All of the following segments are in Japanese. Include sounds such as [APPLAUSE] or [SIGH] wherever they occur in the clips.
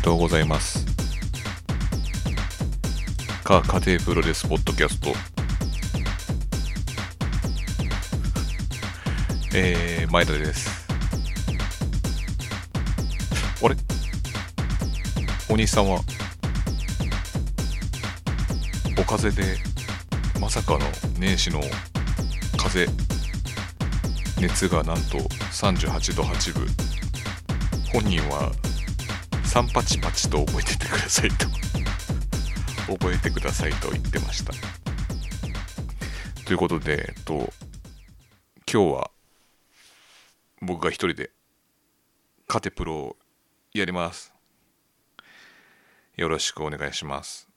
とうございます。か家庭プロレスポッドキャスト。えー、前田です。あれ？お兄さんは、お風邪で、まさかの年始の風、熱がなんと38度8分。本人は3パチパチと覚えててくださいと。覚えてくださいと言ってました。ということで、えっと、今日は僕が一人でカテプロをやります。よろしくお願いします。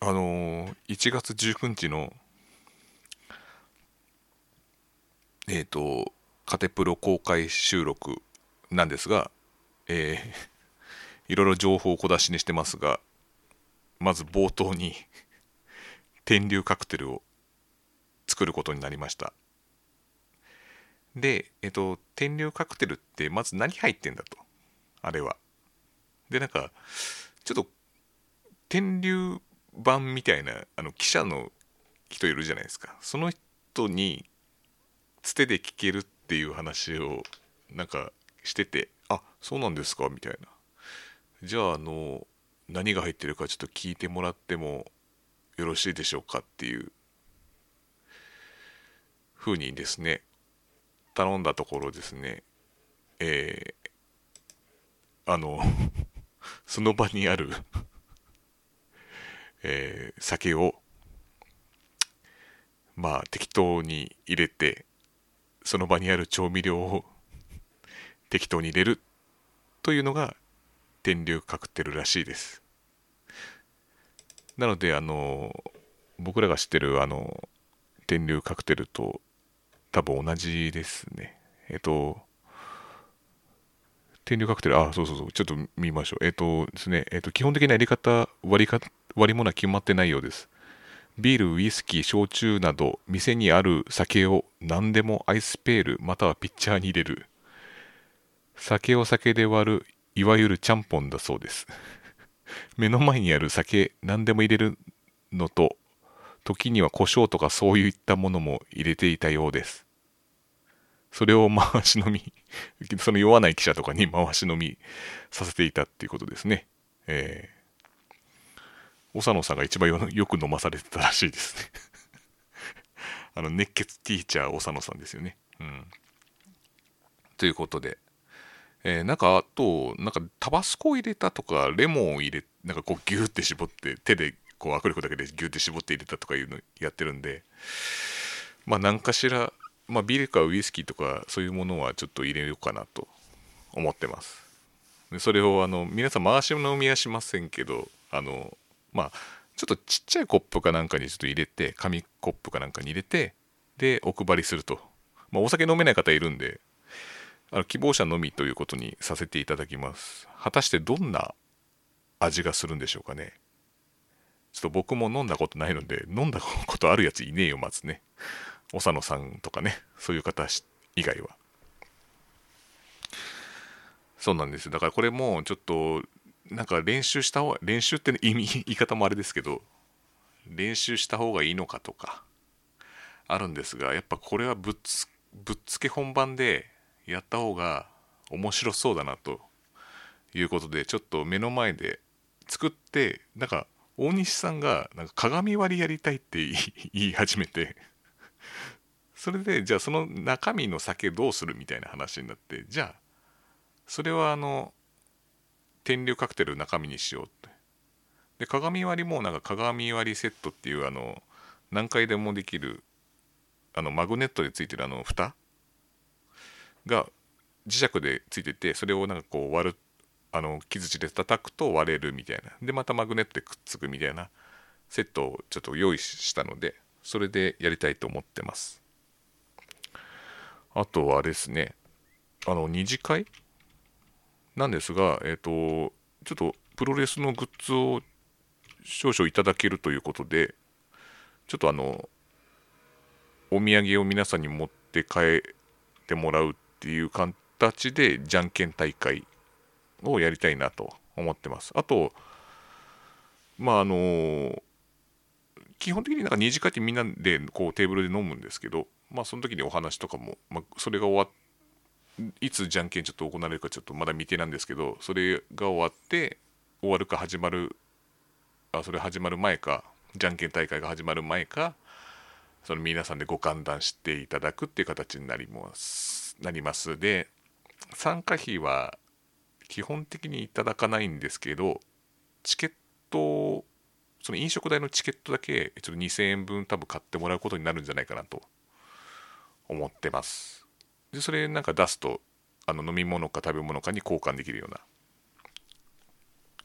あのー1月19日のえっ、とカテプロ公開収録なんですが、えー [LAUGHS] いろいろ情報を小出しにしてますが、まず冒頭に天竜カクテルを作ることになりました。で、えっと、天竜カクテルってまず何入ってんだと、あれは。で、なんか、ちょっと天竜版みたいなあの記者の人いるじゃないですか。その人につてで聞けるっていう話をなんかしててあそうなんですか？みたいな。じゃああの何が入ってるかちょっと聞いてもらってもよろしいでしょうか？っていう。ふうにですね頼んだところですねえー、あの [LAUGHS] その場にある [LAUGHS] えー酒をまあ適当に入れてその場にある調味料を適当に入れるというのが天竜カクテルらしいです。なのであの僕らが知ってるあの天竜カクテルと多分同じですね。えっと天竜カクテルあそうそうそう。ちょっと見ましょう。えっとですね。えっと基本的なやり方割りか割り物は決まってないようです。ビール、ウイスキー、焼酎など店にある酒を何でもアイスペールまたはピッチャーに入れる。酒を酒で割るいわゆるちゃんぽんだそうです。[LAUGHS] 目の前にある酒何でも入れるのと時には胡椒とかそういったものも入れていたようです。それを回し飲み [LAUGHS] その酔わない記者とかに回し飲みさせていたっていうことですね。えー長野さんが一番よく飲まされてたらしいです。ね [LAUGHS] あの熱血ティーチャー長野さんですよね。うん。ということでえーなんかあとなんかタバスコを入れたとかレモンを入れなんかこうギューって絞って手でこう握力だけでギューって絞って入れたとかいうのやってるんでまあ何かしらまあビールかウイスキーとかそういうものはちょっと入れようかなと思ってます。でそれをあの皆さん回し飲みはしませんけどあのまあちょっとちっちゃいコップかなんかにちょっと入れて紙コップかなんかに入れてでお配りすると、まあ、お酒飲めない方いるんであの希望者のみということにさせていただきます。果たしてどんな味がするんでしょうかね。ちょっと僕も飲んだことないので飲んだことあるやついねえよまずね。長野さんとかね。そういう方以外は。そうなんです。だからこれもちょっとなんか練習した方が練習って意味言い方もあれですけど練習した方がいいのかとかあるんですがやっぱこれはぶっつぶっつけ本番でやった方が面白そうだなということでちょっと目の前で作ってなんか大西さんがなんか鏡割りやりたいって言い始めて [LAUGHS] それでじゃあその中身の酒どうするみたいな話になってじゃあそれはあの天竜カクテル中身にしようって。で鏡割りもなんか鏡割りセットっていうあの何回でもできるあのマグネットでついてるあの蓋が磁石でついててそれをなんかこう割るあの木槌で叩くと割れるみたいな。でまたマグネットでくっつくみたいなセットをちょっと用意したのでそれでやりたいと思ってます。あとはですね。あの二次会？なんですがえっ、とちょっとプロレスのグッズを少々いただけるということでちょっとあのお土産を皆さんに持って帰ってもらうっていう形でじゃんけん大会をやりたいなと思ってます。あと、まああの基本的になんか2時間にみんなでこうテーブルで飲むんですけど、まあその時にお話とかも、まあ、それが終わっいつじゃんけんちょっと行われるかちょっとまだ未定なんですけど、それが終わって、終わるか始まる、あ、それ始まる前か、じゃんけん大会が始まる前か、その皆さんでご歓談していただくっていう形になりますなります。で参加費は基本的にいただかないんですけどチケットその飲食代のチケットだけちょっと2000円分多分買ってもらうことになるんじゃないかなと思ってます。でそれなんか出すとあの飲み物か食べ物かに交換できるような。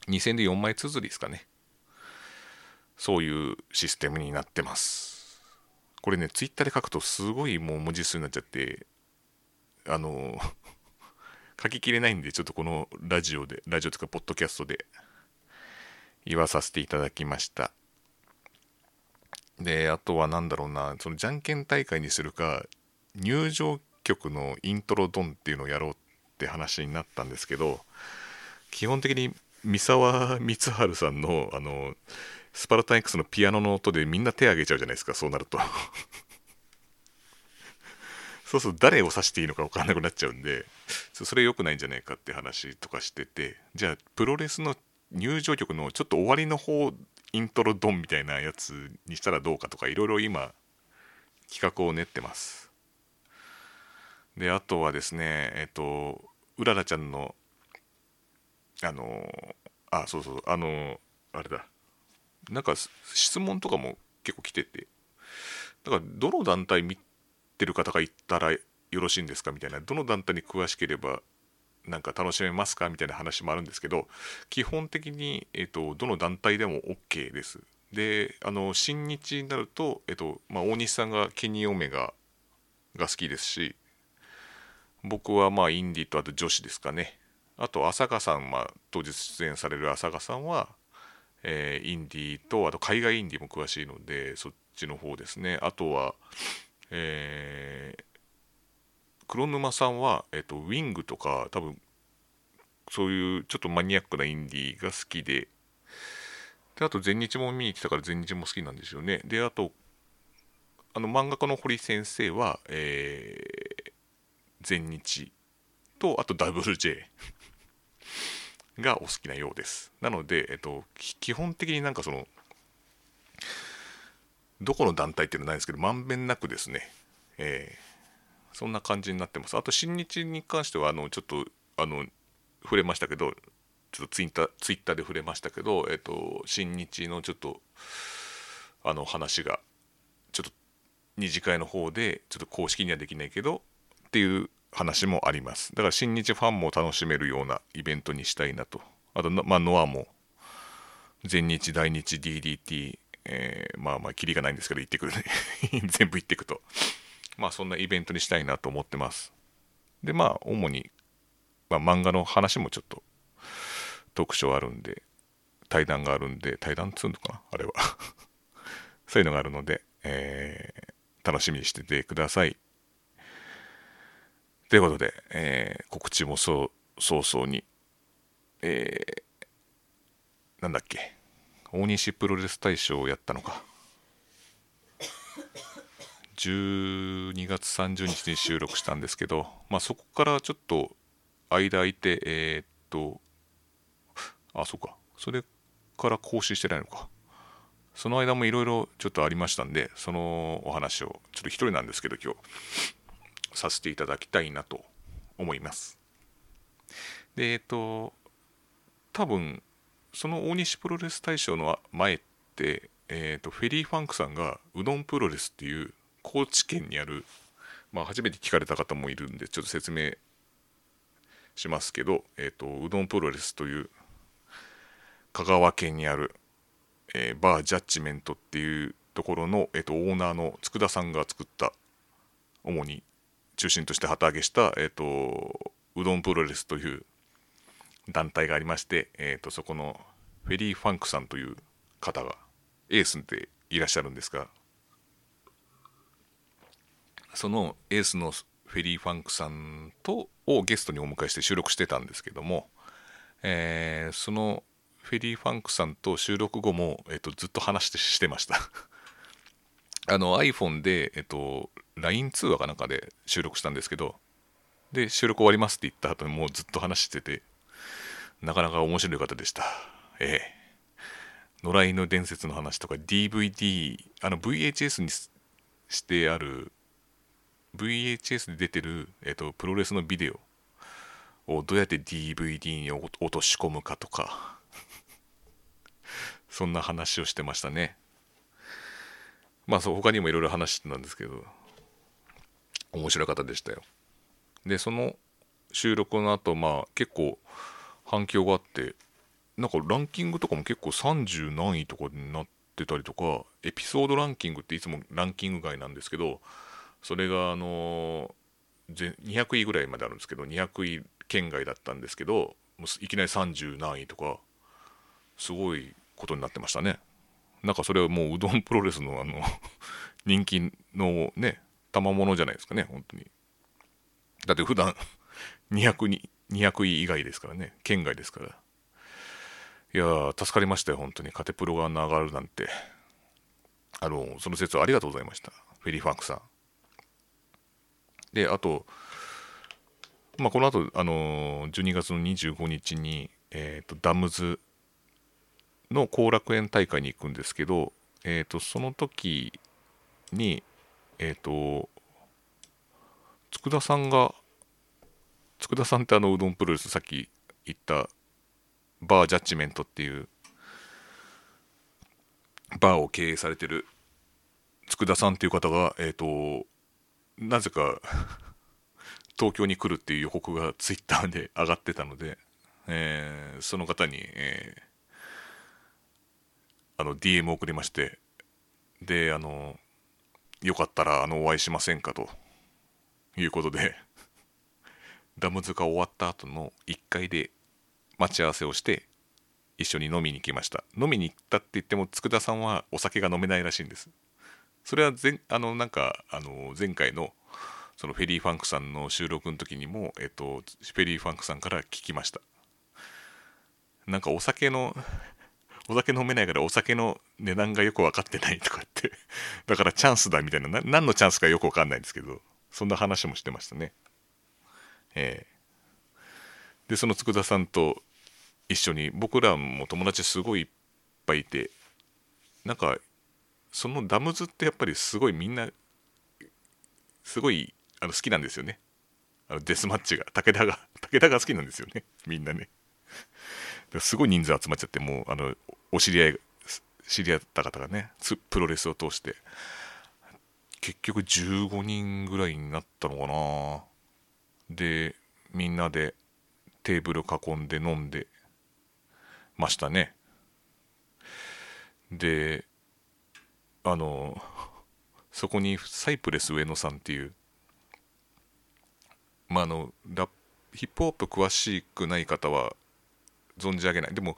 2000円で4枚綴りですかね。そういうシステムになってます。これねツイッターで書くとすごいもう文字数になっちゃってあの [LAUGHS] 書ききれないんでちょっとこのラジオでラジオというかポッドキャストで言わさせていただきました。であとは何だろうなそのじゃんけん大会にするか入場曲のイントロドンっていうのをやろうって話になったんですけど基本的に三沢光晴さんのあのスパルタン X のピアノの音でみんな手挙げちゃうじゃないですかそうなると。[LAUGHS] そうすると誰を指していいのか分かんなくなっちゃうんでそれ良くないんじゃないかって話とかしててじゃあプロレスの入場曲のちょっと終わりの方イントロドンみたいなやつにしたらどうかとかいろいろ今企画を練ってます。であとはですねえっとうららちゃんのあのあそうそうあのあれだ。なんか質問とかも結構来てて。だからどの団体見てる方が言ったらよろしいんですか？みたいな。どの団体に詳しければなんか楽しめますか？みたいな話もあるんですけど基本的に、えーと、どの団体でも OK です。であの新日になると、えーとまあ、大西さんがケニー・オメガが好きですし僕はまあインディとあと女子ですかね。あと浅香さん、まあ、当日出演される浅香さんは、えー、インディとあと海外インディも詳しいのでそっちの方ですね。あとは、えー、黒沼さんは、えっと、ウィングとか多分そういうちょっとマニアックなインディーが好きでであと全日も見に行ってたから全日も好きなんですよね。であとあの漫画家の堀先生は、えー、全日とあと WJ がお好きなようです。なので、えっと、基本的になんかそのどこの団体っていうのはないんですけどまんべんなくですね、えーそんな感じになってます。あと、新日に関しては、あの、ちょっと、あの、触れましたけど、ちょっとツイッター、ツイッターで触れましたけど、えっと、新日のちょっと、あの、話が、ちょっと、二次会の方で、ちょっと公式にはできないけど、っていう話もあります。だから、新日ファンも楽しめるようなイベントにしたいなと。あと、まあ、ノアも、全日、大日、DDT、えー、まあまあ、キリがないんですけど、行ってくるね。[LAUGHS] 全部行ってくと。まあそんなイベントにしたいなと思ってます。で、まあ主に、まあ、漫画の話もちょっと特徴あるんで、対談があるんで、対談っつうのかなあれは [LAUGHS] そういうのがあるので、えー、楽しみにしててください。ということで、えー、告知もそう早々に、えー、なんだっけ、大西プロレス大賞をやったのか。12月30日に収録したんですけど、まあ、そこからちょっと間空いて、えー、っと、あ、そうか、それから更新してないのか。その間もいろいろちょっとありましたんで、そのお話をちょっと一人なんですけど、今日させていただきたいなと思います。で、えっと、多分、その大西プロレス大賞の前って、えっと、フェリーファンクさんがうどんプロレスっていう高知県にある、まあ、初めて聞かれた方もいるんでちょっと説明しますけど、えーと、うどんプロレスという香川県にある、えー、バージャッジメントっていうところの、えーと、オーナーの佃さんが作った主に中心として旗揚げした、えーと、うどんプロレスという団体がありまして、えー、とそこのフェリー・ファンクさんという方がエースでいらっしゃるんですがそのエースのフェリー・ファンクさんとをゲストにお迎えして収録してたんですけども、えー、そのフェリー・ファンクさんと収録後も、えっと、ずっと話してしてました。[LAUGHS] あの iPhone で、えっと、LINE 通話かなんかで収録したんですけどで収録終わりますって言った後にもうずっと話しててなかなか面白い方でした。ええ。野良犬伝説の話とか DVD あの VHS にしてある VHS で出てる、えっと、プロレスのビデオをどうやって DVD に落とし込むかとか [LAUGHS] そんな話をしてましたね。まあそう他にもいろいろ話してたんですけど面白い方でしたよ。でその収録の後まあ結構反響があってなんかランキングとかも結構30何位とかになってたりとかエピソードランキングっていつもランキング外なんですけどそれがあの200位ぐらいまであるんですけど200位圏外だったんですけどいきなり30何位とかすごいことになってましたね。なんかそれはもううどんプロレスのあの [LAUGHS] 人気のね賜物じゃないですかね本当に。だって普段200に200位以外ですからね。県外ですから。いや助かりましたよ本当に。カテプロが上がるなんて。あのその説はありがとうございました。フェリーファンクさん。であとまあこの後あの12月の25日にえっ、ー、とダムズの後楽園大会に行くんですけどえっ、ー、とその時にえっ、ー、と佃さんが佃さんってあのうどんプロレスさっき言ったバージャッジメントっていうバーを経営されてる佃さんっていう方がえっ、ー、となぜか [LAUGHS] 東京に来るっていう予告がツイッターで上がってたので、えー、その方に、えー、あの DM を送りましてであのよかったらあのお会いしませんかということでダムズが終わった後の1階で待ち合わせをして一緒に飲みに来ました。飲みに行ったって言っても佃さんはお酒が飲めないらしいんです。それは前あのなんかあの前回のそのフェリー・ファンクさんの収録の時にも、えっと、フェリー・ファンクさんから聞きました。なんかお酒のお酒飲めないからお酒の値段がよく分かってないとかって。だからチャンスだみたいな何のチャンスかよく分かんないんですけどそんな話もしてましたね。えー、でその佃さんと一緒に僕らも友達すごいいっぱいいてなんかそのダムズってやっぱりすごいみんなすごいあの好きなんですよね。あのデスマッチが。武田が [LAUGHS] 武田が好きなんですよね。みんなね。すごい人数集まっちゃってもうあのお知り合い知り合った方がねプロレスを通して結局15人ぐらいになったのかな。でみんなでテーブル囲んで飲んでましたね。であのそこにサイプレス上野さんっていうまああのラヒップホップ詳しくない方は存じ上げない。でも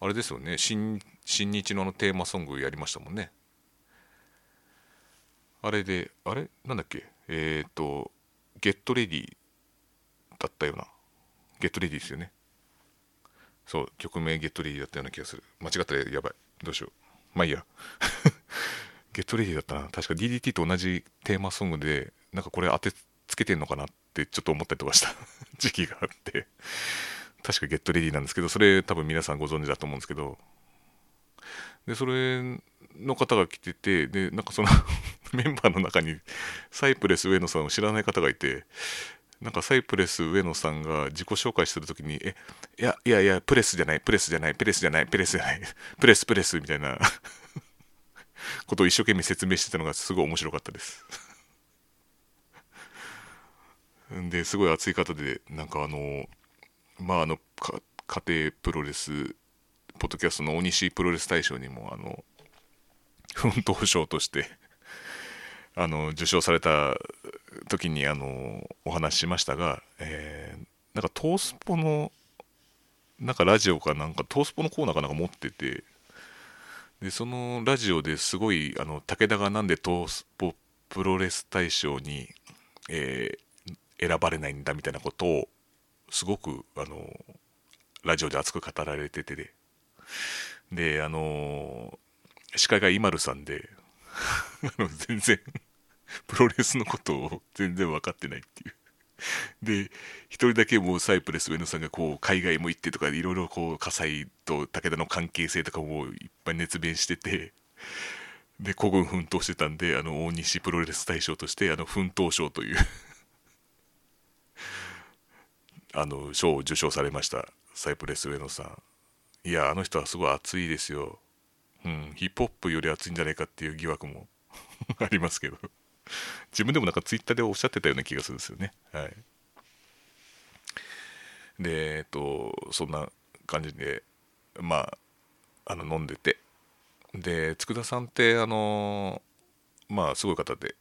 あれですよね。新新日のテーマソングやりましたもんね。あれであれ？なんだっけ？えっ、ー、と「ゲットレディだったようなゲットレディですよね。そう曲名ゲットレディだったような気がする。間違ったらやばい。どうしよう。まあいいや。[LAUGHS] ゲットレディだったな。確か DDT と同じテーマソングでなんかこれ当てつけてんのかなってちょっと思ったりとかした。[LAUGHS] 時期があって。確かゲットレディなんですけどそれ多分皆さんご存知だと思うんですけど。でそれの方が来ててでなんかその [LAUGHS] メンバーの中にサイプレス上野さんを知らない方がいてなんかサイプレス上野さんが自己紹介するときに、え、いや、いやいや、プレスじゃない、プレスじゃない、プレスじゃない、プレスじゃない、[LAUGHS] プレス、プレスみたいな [LAUGHS] ことを一生懸命説明してたのがすごい面白かったです。ん [LAUGHS] で、すごい熱い方で、なんかあの、まああの、家庭プロレス、ポッドキャストの大西プロレス大賞にも、あの、奮闘賞としてあの受賞された時にあのお話ししましたが、えー、なんかトースポのなんかラジオかなんかトースポのコーナーかなんか持っててでそのラジオですごいあの武田がなんでトースポプロレス大賞に、えー、選ばれないんだみたいなことをすごくあのラジオで熱く語られててでであの司会が IMALU さんで [LAUGHS] 全然 [LAUGHS] プロレスのことを全然分かってないっていう。で一人だけもうサイプレス上野さんがこう海外も行ってとかいろいろこう葛西と武田の関係性とかもいっぱい熱弁しててで孤軍奮闘してたんであの大西プロレス大賞としてあの奮闘賞という [LAUGHS] あの賞を受賞されましたサイプレス上野さん。いやあの人はすごい熱いですよ。うんヒップホップより熱いんじゃないかっていう疑惑も [LAUGHS] ありますけど。[LAUGHS] 自分でもなんかツイッターでおっしゃってたような気がするんですよね。はい。でえっとそんな感じでまああの飲んでて。で佃さんってあのまあすごい方で。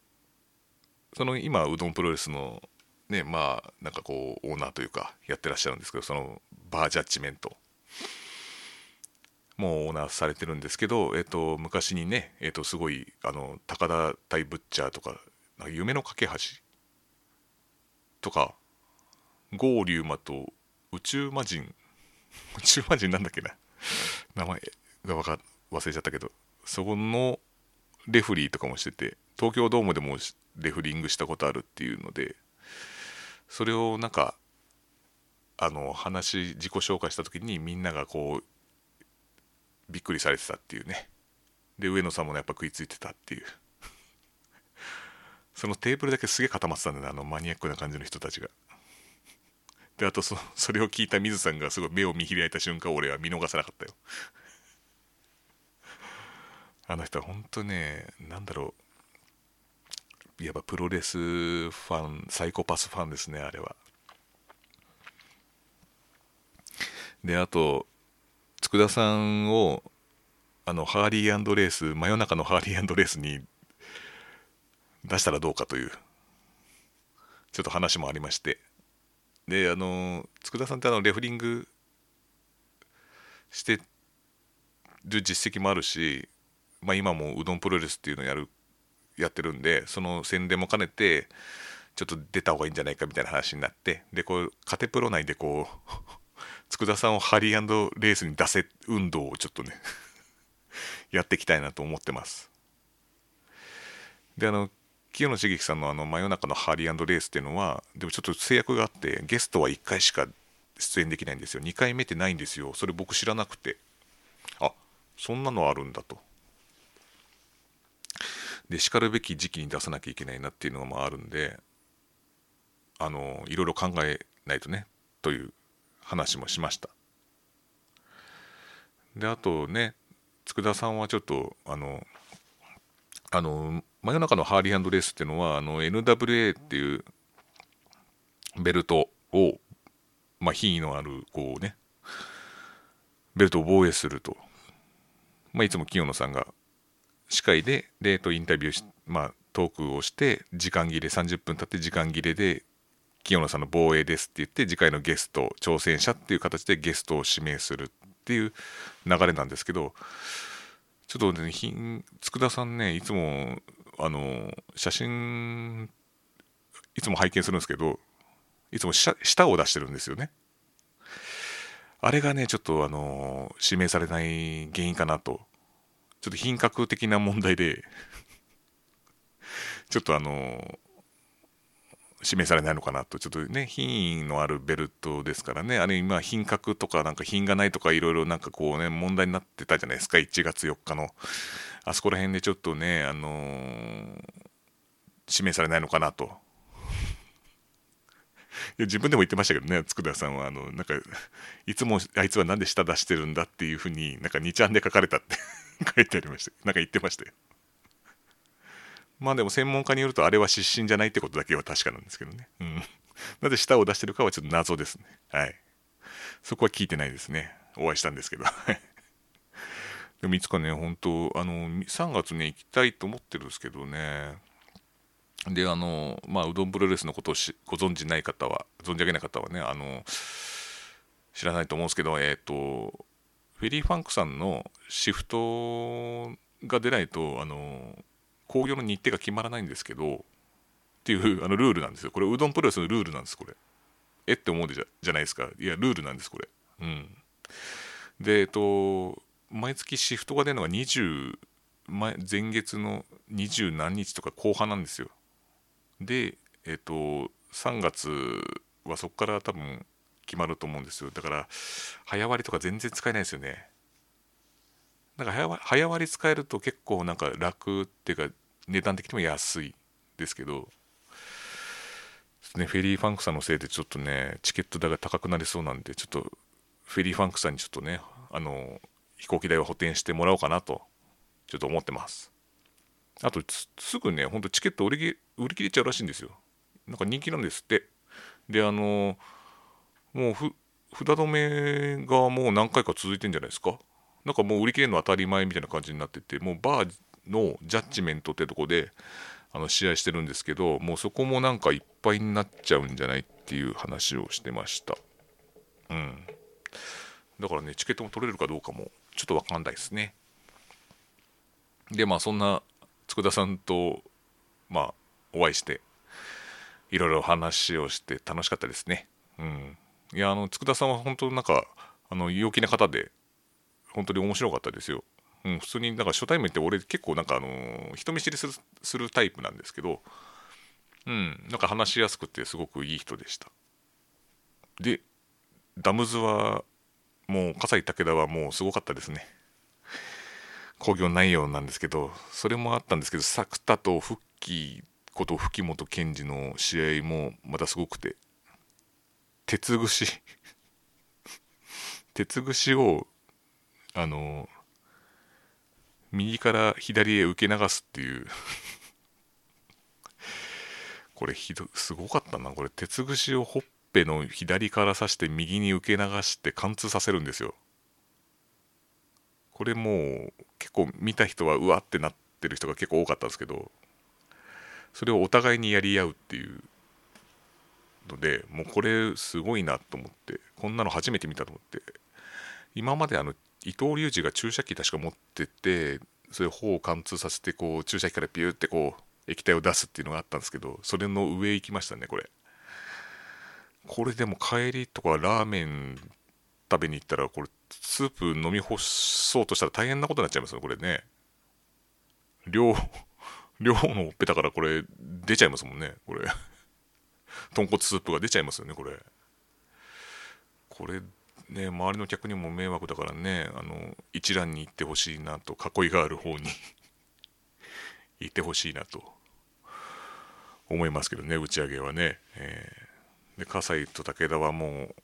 その今うどんプロレスのねまあなんかこうオーナーというかやってらっしゃるんですけどそのバージャッジメント。もうオーナーされてるんですけど、えっと、昔にね、えっと、すごいあの高田対ブッチャーとかか夢の架け橋とか郷龍馬と宇宙魔人宇宙魔人なんだっけな？名前がか忘れちゃったけどそこのレフリーとかもしてて東京ドームでもレフリングしたことあるっていうのでそれをなんかあの話自己紹介した時にみんながこうびっくりされてたっていうね。で上野さんもねやっぱ食いついてたっていう。[LAUGHS] そのテーブルだけすげえ固まってたんだねあのマニアックな感じの人たちが。であとそそれを聞いた水さんがすごい目を見開いた瞬間俺は見逃さなかったよ。[LAUGHS] あの人は本当ねなんだろう。やっぱプロレスファンサイコパスファンですねあれは。であと佃さんをあのハーリーレース真夜中のハーリーレースに出したらどうかというちょっと話もありまして。であの佃さんってあのレフリングしてる実績もあるし、まあ、今もうどんプロレスっていうのをやるやってるんでその宣伝も兼ねてちょっと出た方がいいんじゃないかみたいな話になってでこうカテプロ内でこう佃さんをハリーレースに出せ運動をちょっとね [LAUGHS] やっていきたいなと思ってます。であの清野茂樹さんのあの真夜中のハリーレースっていうのはでもちょっと制約があってゲストは1回しか出演できないんですよ。2回目ってないんですよ。それ僕知らなくて。あそんなのあるんだと。でしかるべき時期に出さなきゃいけないなっていうのもあるんであのいろいろ考えないとねという話もしました。であとね佃さんはちょっとあのあの真夜中のハーリーレースっていうのはあの NWA っていうベルトをまあ品位のあるこうねベルトを防衛すると、まあ、いつも清野さんが司会ででとインタビューし、まあ、トークをして時間切れ30分経って時間切れで清野さんの防衛ですって言って次回のゲスト挑戦者っていう形でゲストを指名するっていう流れなんですけどちょっとね佃さんねいつもあの写真いつも拝見するんですけどいつも舌を出してるんですよね。あれがねちょっとあの指名されない原因かなと。ちょっと品格的な問題でちょっとあの指名されないのかなとちょっとね品位のあるベルトですからね。あれ今品格とかなんか品がないとかいろいろなんかこうね問題になってたじゃないですか。1月4日の。あそこら辺でちょっとねあのー、指名されないのかなと。いや自分でも言ってましたけどね佃さんは。あのなんかいつもあいつは何で舌出してるんだっていうふうになんか2ちゃんで書かれたって [LAUGHS] 書いてありました。なんか言ってましたよ。まあでも専門家によるとあれは失神じゃないってことだけは確かなんですけどね。うん。[LAUGHS] なぜ舌を出してるかはちょっと謎ですね。はい。そこは聞いてないですね。お会いしたんですけど。[LAUGHS] でもいつかね、本当あの、3月に行きたいと思ってるんですけどね。で、あの、まあ、うどんプロレスのことをご存じない方は、存じ上げない方はね、あの、知らないと思うんですけど、えっ、ー、と、フェリーファンクさんのシフトが出ないと、あの、興行の日程が決まらないんですけどっていうあのルールなんですよ。これうどんプロレスのルールなんですこれ。えって思うでじゃじゃないですか。いやルールなんですこれ。うん。でえっと毎月シフトが出るのが20前前月の二十何日とか後半なんですよ。でえっと3月はそこから多分決まると思うんですよ。だから早割とか全然使えないですよね。なんか早割り使えると結構なんか楽っていうか値段的にも安いですけどね、フェリーファンクさんのせいでちょっとねチケット代が高くなりそうなんでちょっとフェリーファンクさんにちょっとねあの飛行機代を補填してもらおうかなとちょっと思ってます。あとすぐねほんとチケット売り切売り切れちゃうらしいんですよ。なんか人気なんですって。であのもうふ札止めがもう何回か続いてんじゃないですか。なんかもう売り切れるの当たり前みたいな感じになっててもうバーのジャッジメントってとこであの試合してるんですけどもうそこもなんかいっぱいになっちゃうんじゃないっていう話をしてました。うん。だからねチケットも取れるかどうかもちょっと分かんないですね。でまあそんな佃さんとまあお会いしていろいろ話をして楽しかったですね。うん。いやあの佃さんは本当なんかあの陽気な方で本当に面白かったですようん、普通になんか初対面って俺結構なんかあの人見知りするするタイプなんですけど、うん、なんか話しやすくてすごくいい人でした。で、ダムズはもう葛西武田はもうすごかったですね。興行内容なんですけど、それもあったんですけど、作田と復帰こと吹本賢治の試合もまたすごくて、鉄串 [LAUGHS] 鉄串をあの右から左へ受け流すっていう。[LAUGHS] これひどすごかったな。これ鉄串をほっぺの左から刺して右に受け流して貫通させるんですよ。これもう結構見た人はうわってなってる人が結構多かったんですけどそれをお互いにやり合うっていうのでもうこれすごいなと思ってこんなの初めて見たと思って。今まであの伊藤隆二が注射器確か持っててそれ頬を貫通させてこう注射器からピューってこう液体を出すっていうのがあったんですけどそれの上行きましたねこれ。これでも帰りとかラーメン食べに行ったらこれスープ飲み干そうとしたら大変なことになっちゃいますよこれね。量量のほっぺたからこれ出ちゃいますもんねこれ。豚骨スープが出ちゃいますよねこれ。これね、周りの客にも迷惑だからねあの一覧に行ってほしいなと囲いがある方に [LAUGHS] 行ってほしいなと思いますけどね打ち上げはね、えー、で葛西と武田はもう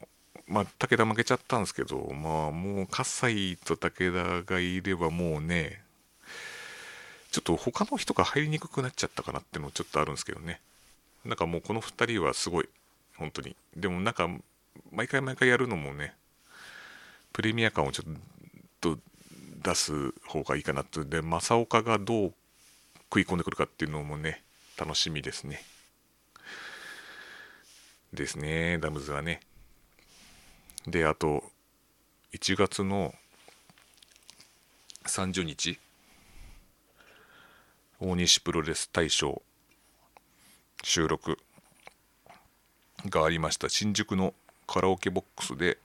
まあ武田負けちゃったんですけどまあもう葛西と武田がいればもうねちょっと他の人が入りにくくなっちゃったかなっていうのちょっとあるんですけどね。なんかもうこの2人はすごい本当に。でもなんか毎回毎回やるのもねプレミア感をちょっと出す方がいいかなと。で正岡がどう食い込んでくるかっていうのもね楽しみですね。ですねダムズはね。であと1月の30日大西プロレス大賞収録がありました。新宿のカラオケボックスで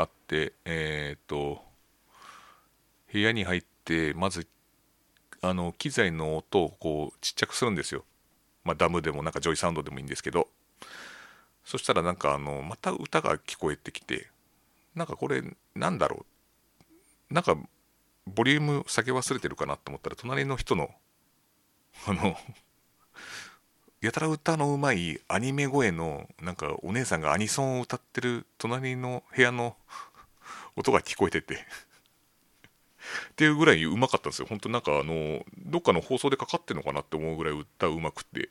あってえっ、と部屋に入ってまずあの機材の音をこうちっちゃくするんですよ、まあ、ダムでもなんか JOYSOUND でもいいんですけど。そしたらなんかあのまた歌が聞こえてきてなんかこれなんだろう。なんかボリューム下げ忘れてるかなと思ったら隣の人のあのやたら歌のうまいアニメ声のなんかお姉さんがアニソンを歌ってる隣の部屋の音が聞こえてて。[LAUGHS] っていうぐらいうまかったんですよ。本当なんかあのどっかの放送でかかってんのかなって思うぐらい歌うまくて。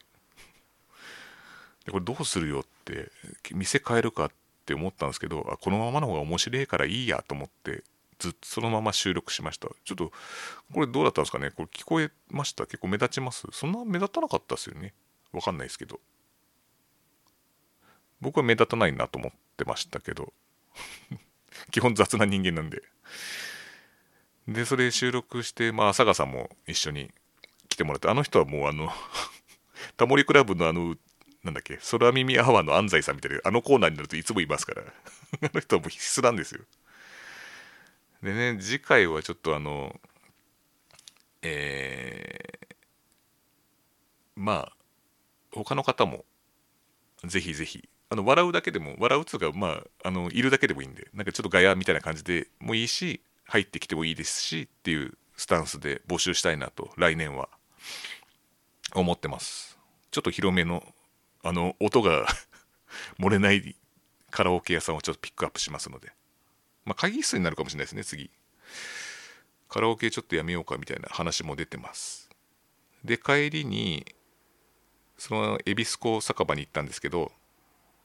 でこれどうするよって店変えるかって思ったんですけどあこのままの方が面白いからいいやと思ってずっとそのまま収録しました。ちょっとこれどうだったんですかね？これ聞こえました？結構目立ちます？そんな目立たなかったですよね。わかんないですけど。僕は目立たないなと思ってましたけど。[LAUGHS] 基本雑な人間なんで。でそれ収録してまあ佐賀さんも一緒に来てもらってあの人はもうあの [LAUGHS] タモリクラブのあのなんだっけ空耳アワーの安西さんみたいなあのコーナーになるといつもいますから。[LAUGHS] あの人はもう必須なんですよ。でね次回はちょっとあのえー、まあ他の方もぜひぜひ。あの笑うだけでも笑うつうかまああのいるだけでもいいんでなんかちょっとガヤみたいな感じでもいいし入ってきてもいいですしっていうスタンスで募集したいなと来年は。思ってます。ちょっと広めのあの音が [LAUGHS] 漏れないカラオケ屋さんをちょっとピックアップしますので。まあ会議室になるかもしれないですね次。カラオケちょっとやめようかみたいな話も出てます。で帰りにその恵比寿港酒場に行ったんですけど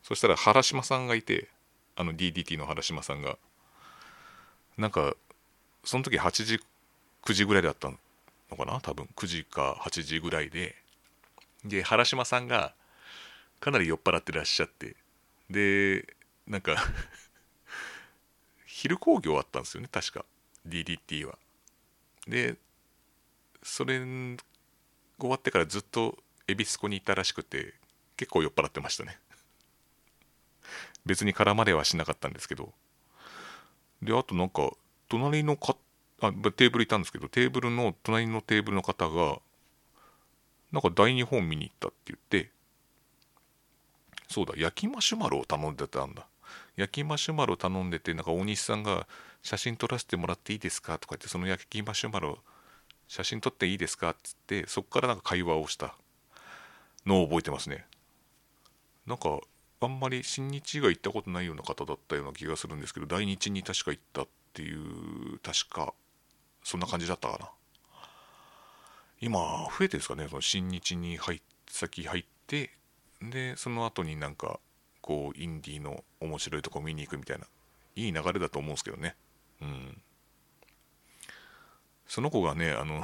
そしたら原島さんがいてあの DDT の原島さんが。なんかその時8時9時ぐらいだったのかな？多分9時か8時ぐらいで。で原島さんがかなり酔っ払ってらっしゃって。でなんか [LAUGHS] 昼興行あったんですよね確か。DDT は。でそれ終わってからずっと恵比寿湖にいたらしくて結構酔っ払ってましたね。別に絡まれはしなかったんですけど。であとなんか隣のかあテーブルいたんですけどテーブルの隣のテーブルの方がなんか大日本見に行ったって言ってそうだ焼きマシュマロを頼んでたんだ。焼きマシュマロ頼んでてなんか大西さんが写真撮らせてもらっていいですかとか言ってその焼きマシュマロ写真撮っていいですかっつってそこからなんか会話をした。のを覚えてますね。なんかあんまり新日が行ったことないような方だったような気がするんですけど大日に確か行ったっていう確かそんな感じだったかな。今増えてるんですかねその新日に入先入ってでその後になんかこうインディーの面白いとこ見に行くみたいないい流れだと思うんですけどね。うん。その子がねあの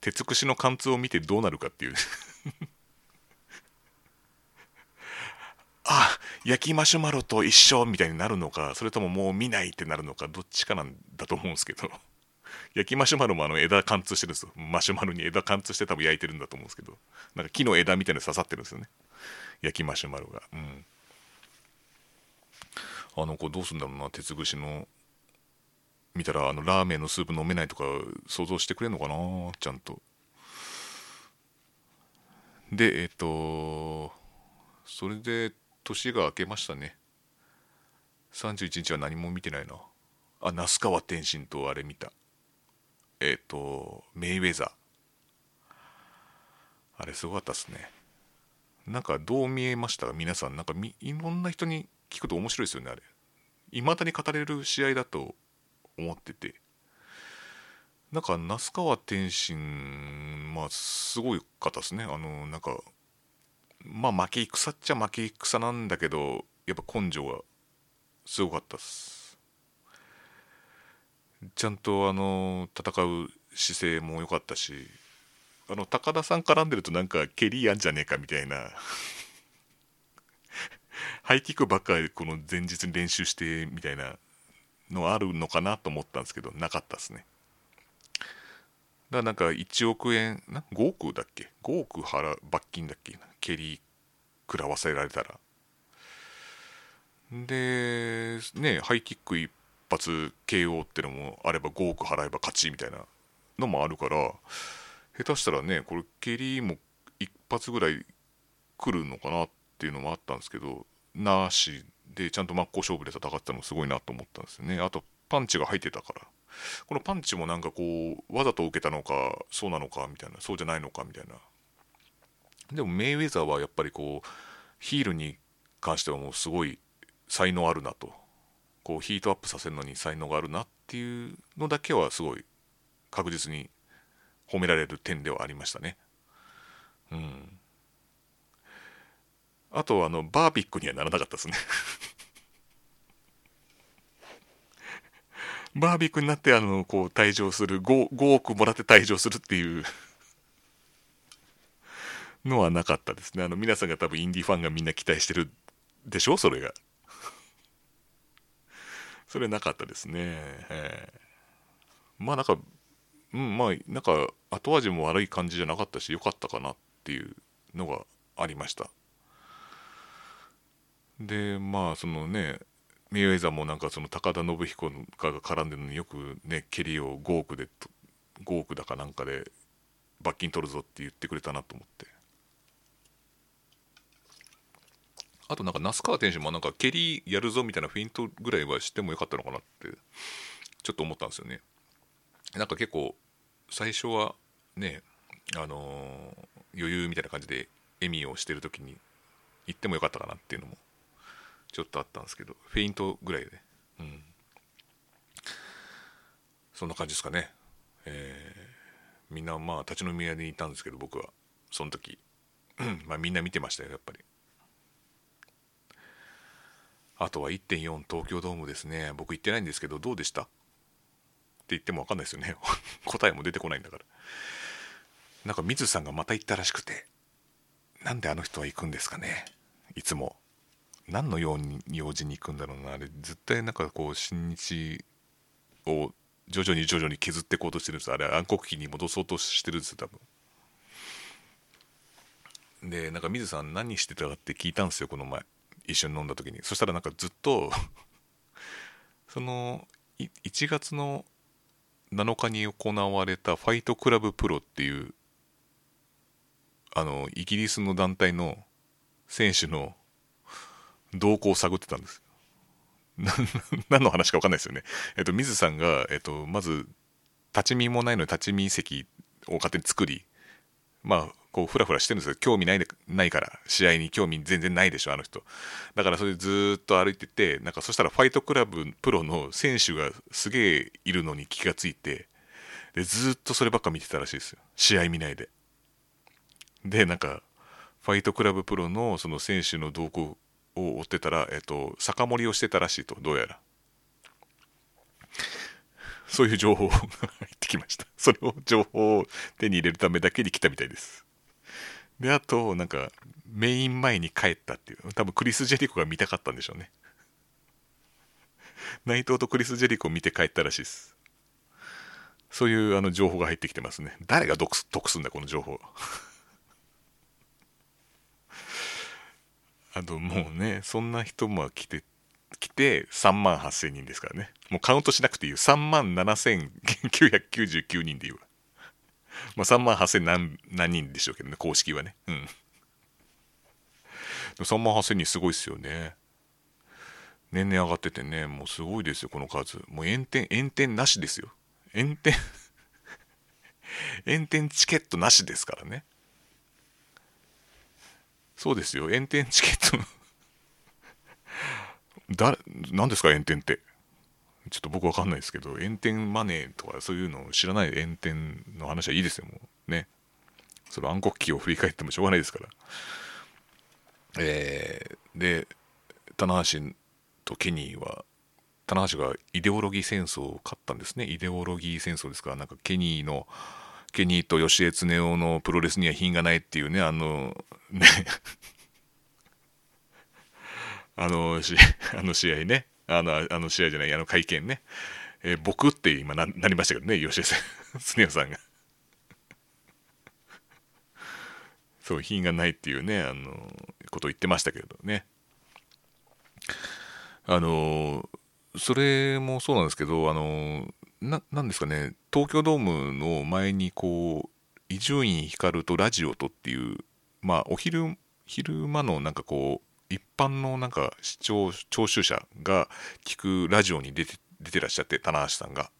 鉄串の貫通を見てどうなるかっていう。[LAUGHS] あ焼きマシュマロと一緒みたいになるのかそれとももう見ないってなるのかどっちかなんだと思うんですけど。[LAUGHS] 焼きマシュマロもあの枝貫通してるんです。よマシュマロに枝貫通して多分焼いてるんだと思うんですけど。なんか木の枝みたいな刺さってるんですよね。焼きマシュマロが。うん。あの子どうすんだろうな鉄串の見たらあのラーメンのスープ飲めないとか想像してくれんのかなちゃんと。でえっ、とそれで年が明けましたね。31日は何も見てないな。あ那須川天心とあれ見た。えっ、とメイウェザー。あれすごかったっすね。なんかどう見えました皆さん。なんかいろんな人に聞くと面白いですよねあれ。いまだに語れる試合だと思ってて。なんか那須川天心まあすごい方ですね。あのなんかまあ負け戦っちゃ負け戦なんだけどやっぱ根性がすごかったです。ちゃんとあの戦う姿勢も良かったしあの高田さん絡んでるとなんか蹴りやんじゃねえかみたいな。[LAUGHS] ハイキックばっかりこの前日に練習してみたいな。のあるのかなと思ったんですけどなかったですね。だからなんか1億円な5億だっけ？5億払罰金だっけ？蹴り食らわせられたら。でねハイキック一発 KO ってのもあれば5億払えば勝ちみたいなのもあるから下手したらねこれ蹴りも一発ぐらい来るのかなっていうのもあったんですけどなしでちゃんと真っ向勝負で戦ったのすごいなと思ったんですよね。あとパンチが入ってたから。このパンチもなんかこうわざと受けたのかそうなのかみたいなそうじゃないのかみたいな。でもメイウェザーはやっぱりこうヒールに関してはもうすごい才能あるなと。こうヒートアップさせるのに才能があるなっていうのだけはすごい確実に褒められる点ではありましたね。うん。あとあのバービックにはならなかったですね。バービックになってあのこう退場する 5, 5億もらって退場するっていう。のはなかったですね。あの皆さんが多分インディファンがみんな期待してるでしょ？それが。それなかったですね、えー、まあなんかうんまあなんか後味も悪い感じじゃなかったし良かったかなっていうのがありました。でまあそのねメイウェザーもなんかその高田信彦が絡んでるのによくね蹴りを5億で5億だかなんかで罰金取るぞって言ってくれたなと思って。あとなんか那須川天心もなんか蹴りやるぞみたいなフェイントぐらいはしてもよかったのかなってちょっと思ったんですよね。なんか結構最初はねあのー、余裕みたいな感じで笑みをしてる時に行ってもよかったかなっていうのもちょっとあったんですけどフェイントぐらいで。うん。そんな感じですかね。えー、みんなまあ立ち飲み屋にいたんですけど僕は。その時。まあみんな見てましたよやっぱり。あとは1.4東京ドームですね。僕行ってないんですけどどうでした？って言っても分かんないですよね。[LAUGHS] 答えも出てこないんだから。なんか水さんがまた行ったらしくて。なんであの人は行くんですかね。いつも。何のように用事に行くんだろうなあれ。絶対なんかこう新日を徐々に徐々に削っていこうとしてるんですあれ暗黒期に戻そうとしてるんですよ多分。でなんか水さん何してたかって聞いたんですよこの前。一緒に飲んだ時に。そしたらなんかずっと [LAUGHS] その1月の7日に行われたファイトクラブプロっていうあのイギリスの団体の選手の動向を探ってたんです [LAUGHS] 何の話か分かんないですよね。えっと、水さんが、えっと、まず立ち見もないのに立ち見席を勝手に作りまあこうフラフラしてるんですよ。興味ないないから。試合に興味全然ないでしょあの人。だからそれでずっと歩いててなんかそしたらファイトクラブプロの選手がすげえいるのに気がついてでずっとそればっか見てたらしいですよ。試合見ないで。でなんかファイトクラブプロのその選手の動向を追ってたら、えっと、酒盛りをしてたらしいとどうやら。そういう情報が入ってきました。[LAUGHS] それを情報を手に入れるためだけに来たみたいです。であとなんかメイン前に帰ったっていう。多分クリス・ジェリコが見たかったんでしょうね。[LAUGHS] 内藤とクリス・ジェリコを見て帰ったらしいです。そういうあの情報が入ってきてますね。誰が得得すんだこの情報。あともうねそんな人も来て来て3万8000人ですからねもうカウントしなくていいよ3万7999人でいいわまあ、3万8000何何人でしょうけどね、公式はね。うん。3万8000人すごいですよね。年々上がっててね、もうすごいですよ、この数。もう炎天、炎天なしですよ。炎天 [LAUGHS] 炎天チケットなしですからね。そうですよ、炎天チケット誰、[LAUGHS] 何ですか、炎天って。ちょっと僕わかんないですけど、炎天マネーとかそういうのを知らない炎天の話はいいですよ、もう。ね。その暗黒期を振り返ってもしょうがないですから。えー、で、棚橋とケニーは、棚橋がイデオロギー戦争を勝ったんですね。イデオロギー戦争ですから、なんかケニーの、ケニーと吉江恒夫のプロレスには品がないっていうね、あの、ね。[LAUGHS] あの、[LAUGHS] あの試合ね。あのあの試合じゃないあの会見ね、えー、僕って今ななりましたけどね吉江さん [LAUGHS] 常也さんが。そう品がないっていうねあのことを言ってましたけどね。あのそれもそうなんですけどあのななんですかね東京ドームの前にこう伊集院光とラジオとっていうまあお昼昼間のなんかこう一般のなんか視聴聴衆者が聞くラジオに出て出てらっしゃって棚橋さんが。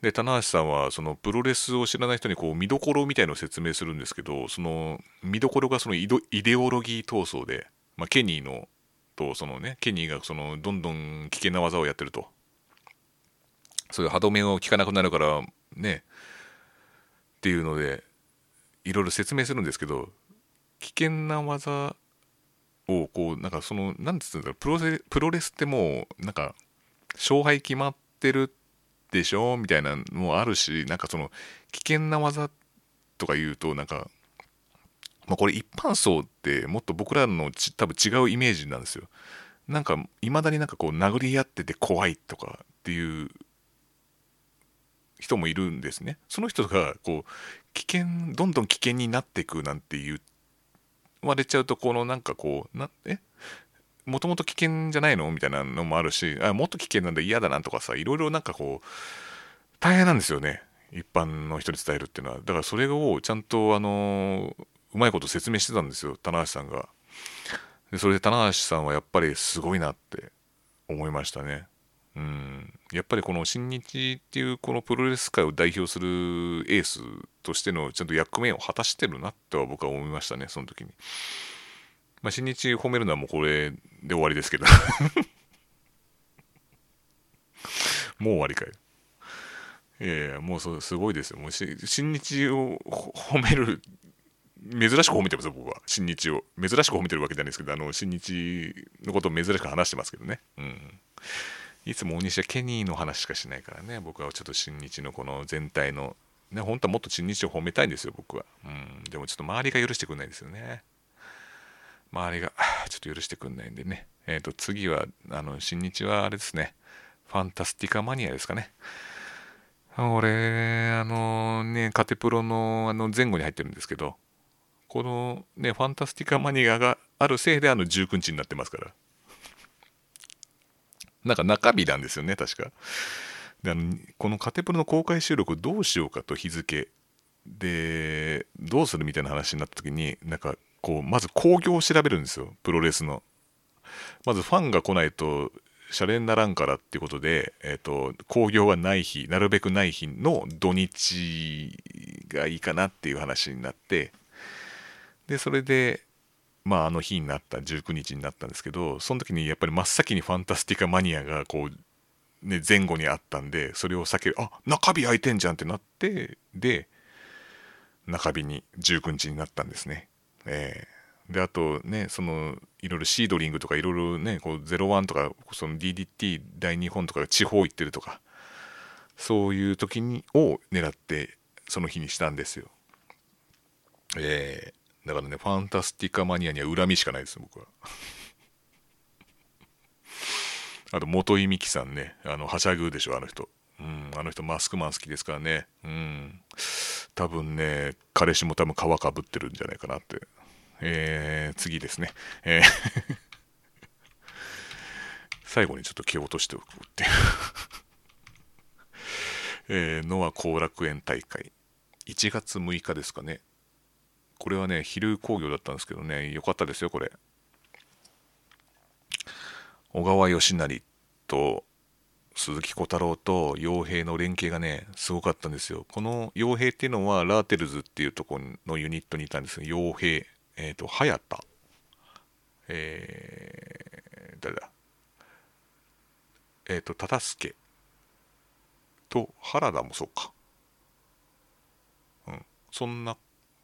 で棚橋さんはそのプロレスを知らない人にこう見どころみたいのを説明するんですけどその見どころがそのイデオロギー闘争で、まあ、ケニーのとそのねケニーがそのどんどん危険な技をやってるとそういう歯止めを効かなくなるからねっていうのでいろいろ説明するんですけど危険な技をこうなんかその何て言うんだろうプロレプロレスってもうなんか勝敗決まってるでしょみたいなのもあるしなんかその危険な技とか言うとなんかまあ、これ一般層ってもっと僕らの多分違うイメージなんですよ。なんかいまだになんかこう殴り合ってて怖いとかっていう人もいるんですね。その人がこう危険どんどん危険になっていくなんて言われちゃうとこのなんかこうなえ？もともと危険じゃないの？みたいなのもあるしあもっと危険なんで嫌だなとかさいろいろなんかこう大変なんですよね。一般の人に伝えるっていうのは。だからそれをちゃんとあのうまいこと説明してたんですよ棚橋さんが。でそれで棚橋さんはやっぱりすごいなって思いましたね。うん。やっぱりこの新日っていうこのプロレス界を代表するエースとしてのちゃんと役目を果たしてるなとは僕は思いましたねその時に。まあ新日褒めるのはもうこれで終わりですけど。[LAUGHS] もう終わりかよいやいやもうそすごいですよ。もう新日を褒める珍しく褒めてますよ僕は。新日を。珍しく褒めてるわけじゃないですけどあの新日のことを珍しく話してますけどね。うん。いつも大西はケニーの話しかしないからね。僕はちょっと新日のこの全体のね本当はもっと新日を褒めたいんですよ僕は。うん。でもちょっと周りが許してくんないですよね。周りが [SIGHS] ちょっと許してくんないんでね。えっ、ー、と次はあの新日はあれですね。ファンタスティカマニアですかね。俺あのねカテプロのあの前後に入ってるんですけどこのねファンタスティカマニアがあるせいであの19日になってますから。なんか中日なんですよね、確か。であのこのカテプロの公開収録どうしようかと日付。でどうするみたいな話になった時になんかこうまず興行を調べるんですよプロレスの。まずファンが来ないとシャレにならんからっていうことで、えーと、興行がない日なるべくない日の土日がいいかなっていう話になって。でそれでまあ、あの日になった19日になったんですけどその時にやっぱり真っ先にファンタスティカマニアがこう、ね、前後にあったんでそれを避けるあ中日空いてんじゃんってなってで中日に19日になったんですね。えー、であとねそのいろいろシードリングとかいろいろねこう01とかその DDT 大日本とか地方行ってるとかそういう時にを狙ってその日にしたんですよ。えだからね、ファンタスティカマニアには恨みしかないです、僕は。[LAUGHS] あと、元井美樹さんね、あの、はしゃぐでしょ、あの人。うん、あの人、マスクマン好きですからね。うん。多分ね、彼氏も多分皮かぶってるんじゃないかなって。えー、次ですね。えー [LAUGHS] 最後にちょっと気を落としておくっていう [LAUGHS] えー、ノア後楽園大会。1月6日ですかね。これはね、昼工業だったんですけどね、よかったですよ、これ。小川義成と鈴木小太郎と傭兵の連携がね、すごかったんですよ。この傭兵っていうのは、ラーテルズっていうところのユニットにいたんですよ。傭兵、えっ、ー、と、早田、えー、誰だえっ、ー、と、忠助と原田もそうか。うん、そんな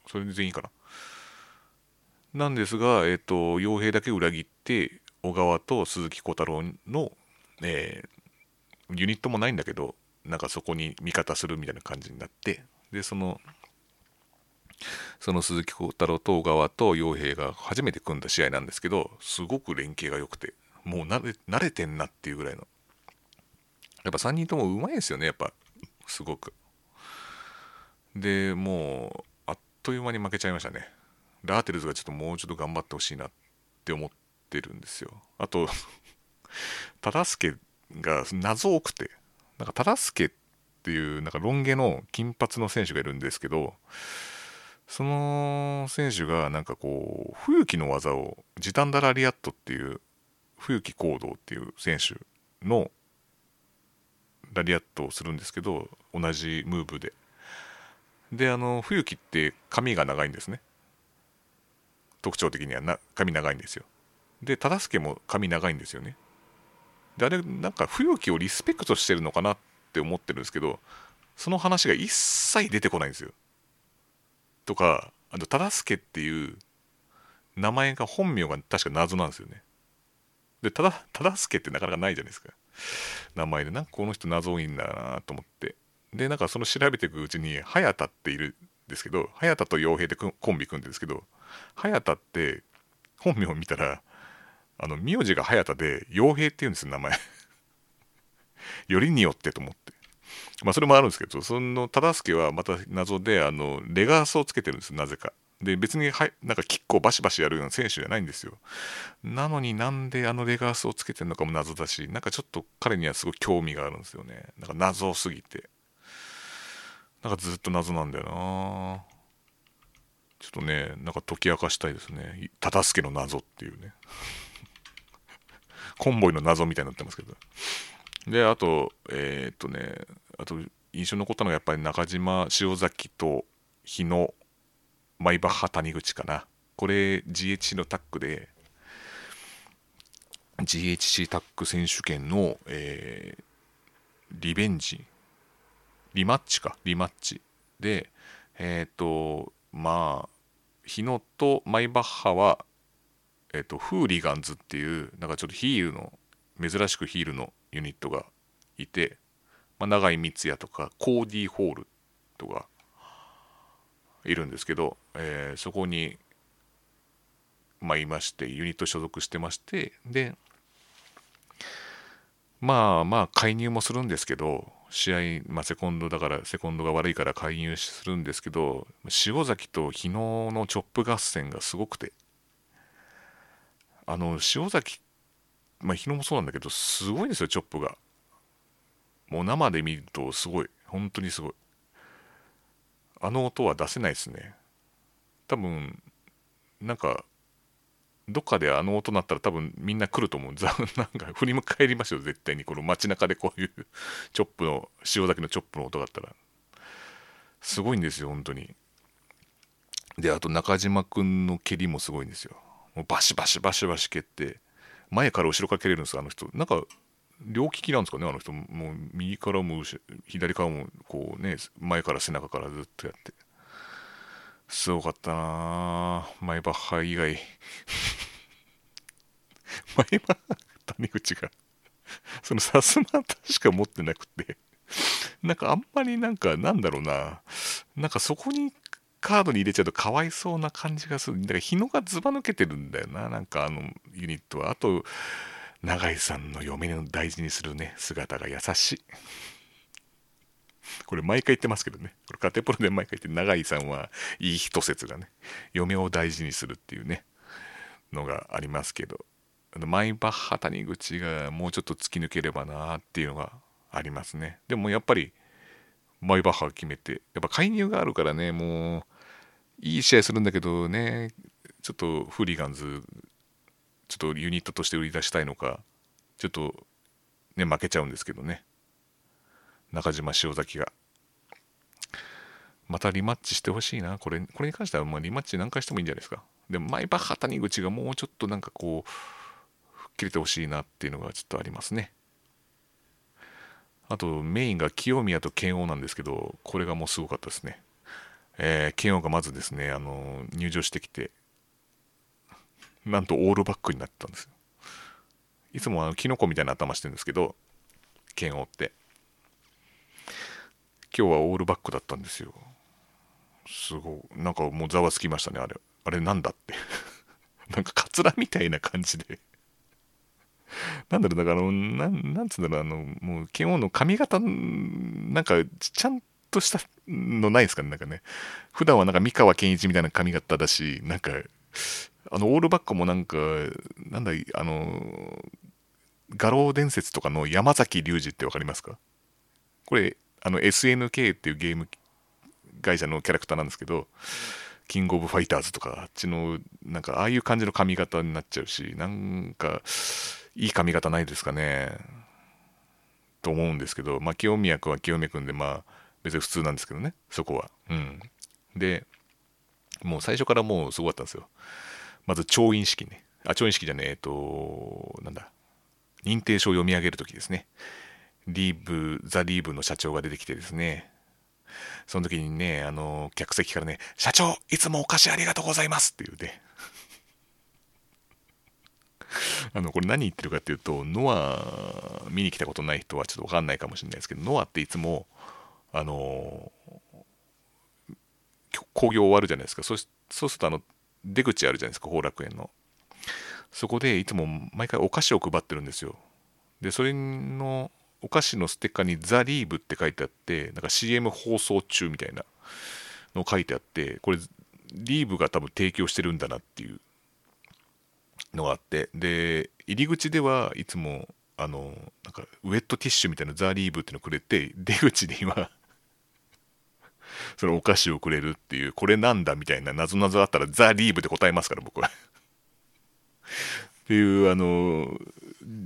それで全員かな。なんですが、えっ、ー、と、傭兵だけ裏切って、小川と鈴木小太郎の、えー、ユニットもないんだけど、なんかそこに味方するみたいな感じになって、で、その、その鈴木小太郎と小川と傭兵が初めて組んだ試合なんですけど、すごく連携が良くて、もう慣れ慣れてんなっていうぐらいの。やっぱ3人ともうまいですよね、やっぱ、すごく。で、もう、という間に負けちゃいましたね。ラーテルズがちょっともうちょっと頑張ってほしいなって思ってるんですよ。あと、[LAUGHS] 忠助が謎多くて、なんか忠助っていうなんかロン毛の金髪の選手がいるんですけど、その選手がなんかこう、冬木の技を、ジタンダラリアットっていう、冬木行動っていう選手のラリアットをするんですけど、同じムーブで。であの冬木って髪が長いんですね。特徴的にはな髪長いんですよ。で忠相も髪長いんですよね。であれなんか冬木をリスペクトしてるのかなって思ってるんですけどその話が一切出てこないんですよ。とかあと忠相っていう名前が本名が確か謎なんですよね。で忠相ってなかなかないじゃないですか。名前でなんかこの人謎多いんだなと思って。でなんかその調べていくうちに早田っているんですけど早田と傭兵でコンビ組んでるんですけど早田って本名を見たらあの名字が早田で傭兵っていうんですよ名前。[LAUGHS] よりによってと思って。まあそれもあるんですけどその忠助はまた謎であのレガースをつけてるんですなぜか。で別にはなんかキックをバシバシやるような選手じゃないんですよ。なのになんであのレガースをつけてるのかも謎だしなんかちょっと彼にはすごい興味があるんですよね。なんか謎すぎて。なんかずっと謎なんだよな。ちょっとねなんか解き明かしたいですね。忠助の謎っていうね。[LAUGHS] コンボイの謎みたいになってますけど。であとえー、っとねあと印象に残ったのがやっぱり中島塩崎と日野マイバッハ谷口かな。これ GHC のタックで GHC タック選手権の、えー、リベンジリマッチか。リマッチ。でえっ、ー、とまあ日野とマイバッハはえっ、ー、とフーリガンズっていうなんかちょっとヒールの珍しくヒールのユニットがいて、まあ、永井光也とかコーディー・ホールとかいるんですけど、えー、そこに、まあ、いましてユニット所属してましてでまあまあ介入もするんですけど試合、まあ、セコンドだからセコンドが悪いから介入するんですけど塩崎と日野のチョップ合戦がすごくて。あの塩崎まあ日野もそうなんだけどすごいんですよチョップが。もう生で見るとすごい。本当にすごい。あの音は出せないですね。多分なんかどっかであの音鳴ったら多分みんな来ると思う。[LAUGHS] なんか振り返りますよ絶対にこの街中でこういう [LAUGHS] チョップの塩崎のチョップの音があったら。すごいんですよ本当に。であと中島君の蹴りもすごいんですよ。もうバシバシバシバシ蹴って。前から後ろから蹴れるんですよあの人。なんか両利きなんですかねあの人。もう右からも左からもこうね前から背中からずっとやって。すごかったな。マイバッハ以外。マイバッハ谷口が。そのさすまたしか持ってなくて。なんかあんまりなんかなんだろうな。なんかそこにカードに入れちゃうとかわいそうな感じがする。だから日野がずば抜けてるんだよな。なんかあのユニットは。あと永井さんの嫁の大事にするね。姿が優しい。[LAUGHS] これ毎回言ってますけどね。これカテプロで毎回言って、永井さんはいい人説がね、嫁を大事にするっていうね、のがありますけど、マイバッハ谷口がもうちょっと突き抜ければなっていうのがありますね。でもやっぱり、マイバッハ決めて、やっぱ介入があるからね、もう、いい試合するんだけどね、ちょっとフーリガンズ、ちょっとユニットとして売り出したいのか、ちょっとね、負けちゃうんですけどね。中島塩崎が。またリマッチしてほしいな。これ、これに関しては、まあ、リマッチ何回してもいいんじゃないですか。でも、マイバッハ谷口がもうちょっとなんかこう、吹っ切れてほしいなっていうのがちょっとありますね。あと、メインが清宮と剣王なんですけど、これがもうすごかったですね。えー、剣王がまずですね、あの、入場してきて、なんとオールバックになってたんですよ。いつもあのキノコみたいな頭してるんですけど、剣王って。今日はオールバックだったんですよ。すごい。なんかもうざわつきましたね、あれ。あれなんだって。[LAUGHS] なんかカツラみたいな感じでなんだろう、だからあの、なん、なんつうんだろう、あの、もう、剣王の髪型、なんか、ちゃんとしたのないですかね、なんかね。普段はなんか三河健一みたいな髪型だし、なんか、あの、オールバックもなんか、なんだ、あの、画廊伝説とかの山崎隆二ってわかりますか？これ、あの SNK っていうゲーム会社のキャラクターなんですけど、キングオブファイターズとか、あっちの、なんか、ああいう感じの髪型になっちゃうし、なんか、いい髪型ないですかね。と思うんですけど、まあ、清宮君は清宮君で、まあ、別に普通なんですけどね、そこは。うん。で、もう最初からもうすごかったんですよ。まず、調印式ね。あ、調印式じゃねえ、っと、なんだ。認定書を読み上げるときですね。リーブ、ザ・リーブの社長が出てきてですね、その時にね、あの、客席からね、社長、いつもお菓子ありがとうございますって言うて、[LAUGHS] あの、これ何言ってるかっていうと、ノア見に来たことない人はちょっとわかんないかもしれないですけど、ノアっていつも、あの、興行終わるじゃないですか。そうそうすると、あの、出口あるじゃないですか、後楽園の。そこでいつも毎回お菓子を配ってるんですよ。で、それのお菓子のステッカーに「ザ・リーブ」って書いてあってなんか CM 放送中みたいなの書いてあってこれリーブが多分提供してるんだなっていうのがあってで入り口ではいつもあのなんかウェットティッシュみたいなザ・リーブっていうのくれて出口にはそのお菓子をくれるっていうこれなんだみたいな謎々あったらザ・リーブで答えますから僕は。っていうあの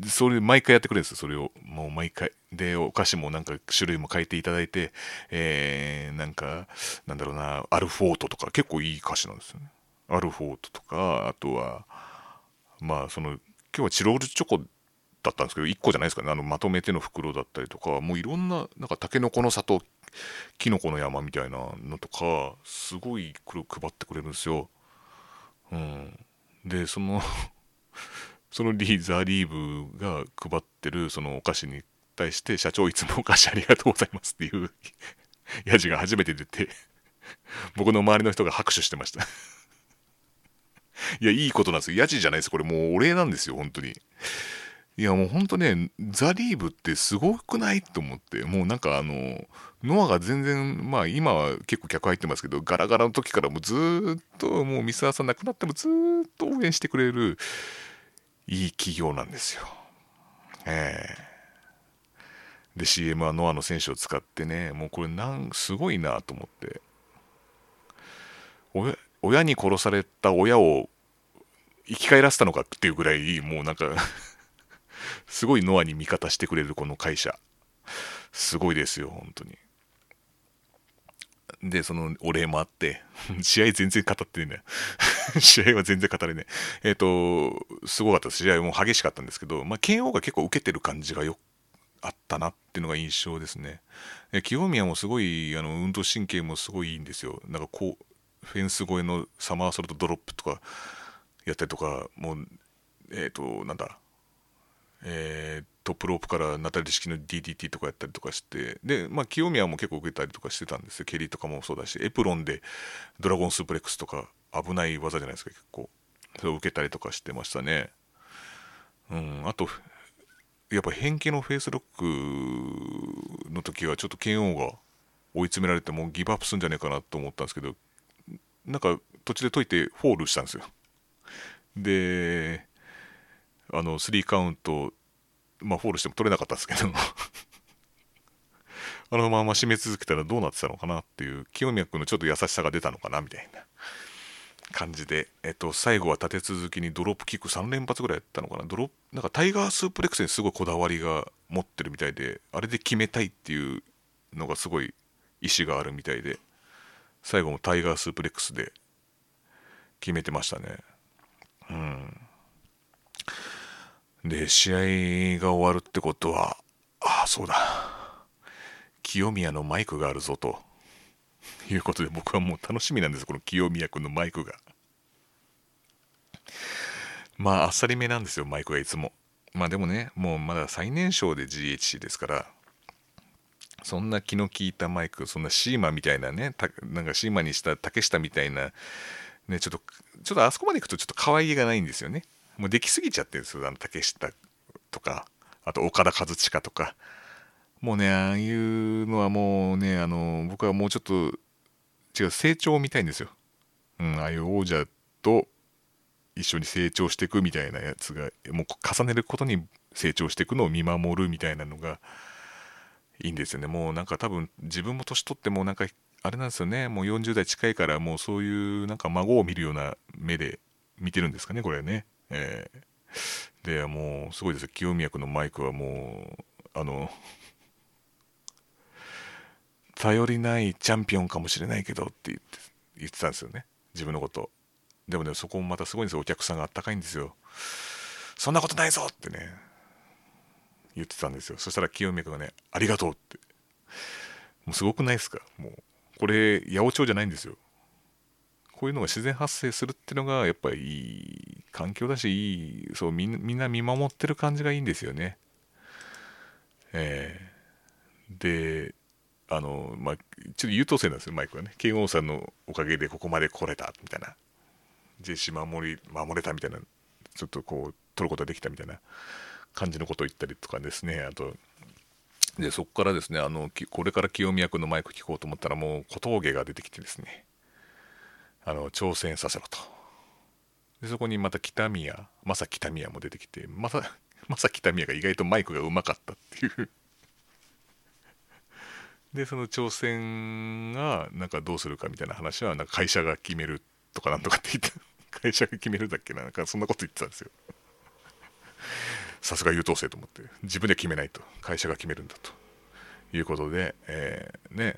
それ毎回やってくれるんですよ。それをもう毎回。でお菓子もなんか種類も変えていただいてえー、なんかなんだろうなアルフォートとか結構いい菓子なんですよね。アルフォートとかあとはまあその今日はチロールチョコだったんですけど1個じゃないですかね。あのまとめての袋だったりとかもういろんななんかたけのこの里きのこの山みたいなのとかすごい配ってくれるんですよ。うん、でそのそのリーザリーブが配ってるそのお菓子に対して社長いつもお菓子ありがとうございますっていう [LAUGHS] やじが初めて出て僕の周りの人が拍手してました。[LAUGHS] いやいいことなんですよ。やじじゃないです。これもうお礼なんですよ本当に。いやもうほんとね、ザ・リーブってすごくないと思って、もうなんかあの、ノアが全然、まあ今は結構客入ってますけど、ガラガラの時からもうずっと、もう三沢さん亡くなってもずっと応援してくれる、いい企業なんですよ。ええー、で、CM はノアの選手を使ってね、もうこれなん、すごいなと思って。親親に殺された親を生き返らせたのかっていうぐらい、もうなんか [LAUGHS] すごいノアに味方してくれるこの会社。すごいですよ、本当に。で、そのお礼もあって、[LAUGHS] 試合全然語ってね。[LAUGHS] 試合は全然語れねえ。えっ、ー、と、すごかったです。試合も激しかったんですけど、まあ、KO が結構受けてる感じがよあったなっていうのが印象ですね。え清宮もすごい、あの、運動神経もすごいいいんですよ。なんかこう、フェンス越えのサマーソルトドロップとかやったりとか、もう、えっ、ー、と、なんだ、えっー、トップロープからナタリ式の DDT とかやったりとかしてで、まあ、清宮も結構受けたりとかしてたんですよ。蹴りとかもそうだしエプロンでドラゴンスープレックスとか危ない技じゃないですか結構。それを受けたりとかしてましたね。うんあとやっぱ変形のフェイスロックの時はちょっと KO が追い詰められてもうギブアップするんじゃねえかなと思ったんですけどなんか途中で解いてフォールしたんですよ。であの3カウント、まあ、フォールしても取れなかったんですけど。[LAUGHS] あのまま締め続けたらどうなってたのかなっていう清宮君のちょっと優しさが出たのかなみたいな感じで、えっと、最後は立て続けにドロップキック3連発ぐらいやったのかな。ドロなんかタイガースープレックスにすごいこだわりが持ってるみたいであれで決めたいっていうのがすごい意志があるみたいで最後もタイガースープレックスで決めてましたね。うんで、試合が終わるってことは、ああ、そうだ。清宮のマイクがあるぞということで僕はもう楽しみなんです、この清宮君のマイクが。まあ、あっさりめなんですよ、マイクがいつも。まあでもね、もうまだ最年少で GHC ですから、そんな気の利いたマイク、そんなシーマみたいなね、なんかシーマにした竹下みたいな、ね、ちょっと、ちょっとあそこまで行くとちょっと可愛げがないんですよね。もうできすぎちゃってるんですよ。あの竹下とかあと岡田和親とか。もうねああいうのはもうねあの僕はもうちょっと違う成長を見たいんですよ、うん、ああいう王者と一緒に成長していくみたいなやつがもう重ねることに成長していくのを見守るみたいなのがいいんですよね。もうなんか多分自分も年取ってもなんかあれなんですよね。もう40代近いからもうそういうなんか孫を見るような目で見てるんですかねこれね。えー、でもうすごいです清宮君のマイクはもうあの頼りないチャンピオンかもしれないけどって言って言ってたんですよね。自分のこと。でもねそこもまたすごいんですよ。お客さんがあったかいんですよ。そんなことないぞってね言ってたんですよ。そしたら清宮君がねありがとうって。もうすごくないですか？もうこれ八百長じゃないんですよ。こういうのが自然発生するっていうのがやっぱりいい環境だしいいそうみんな見守ってる感じがいいんですよね。えー、であのまあちょっと優等生なんですよマイクはね。剣王さんのおかげでここまで来れたみたいな。ジェシ守り守れたみたいな。ちょっとこう取ることができたみたいな。感じのことを言ったりとかですね。あとでそこからですねあのこれから清宮君のマイク聞こうと思ったらもう小峠が出てきてですね。あの挑戦させろと。でそこにまた北宮正北宮も出てきてまさ正 [LAUGHS] 北宮が意外とマイクがうまかったっていう。[LAUGHS] でその挑戦がなんかどうするかみたいな話はなんか会社が決めるとかなんとかって言って [LAUGHS] 会社が決めるだっけななんかそんなこと言ってたんですよ。さすが優等生と思って自分で決めないと会社が決めるんだと。いうことで、えー、ね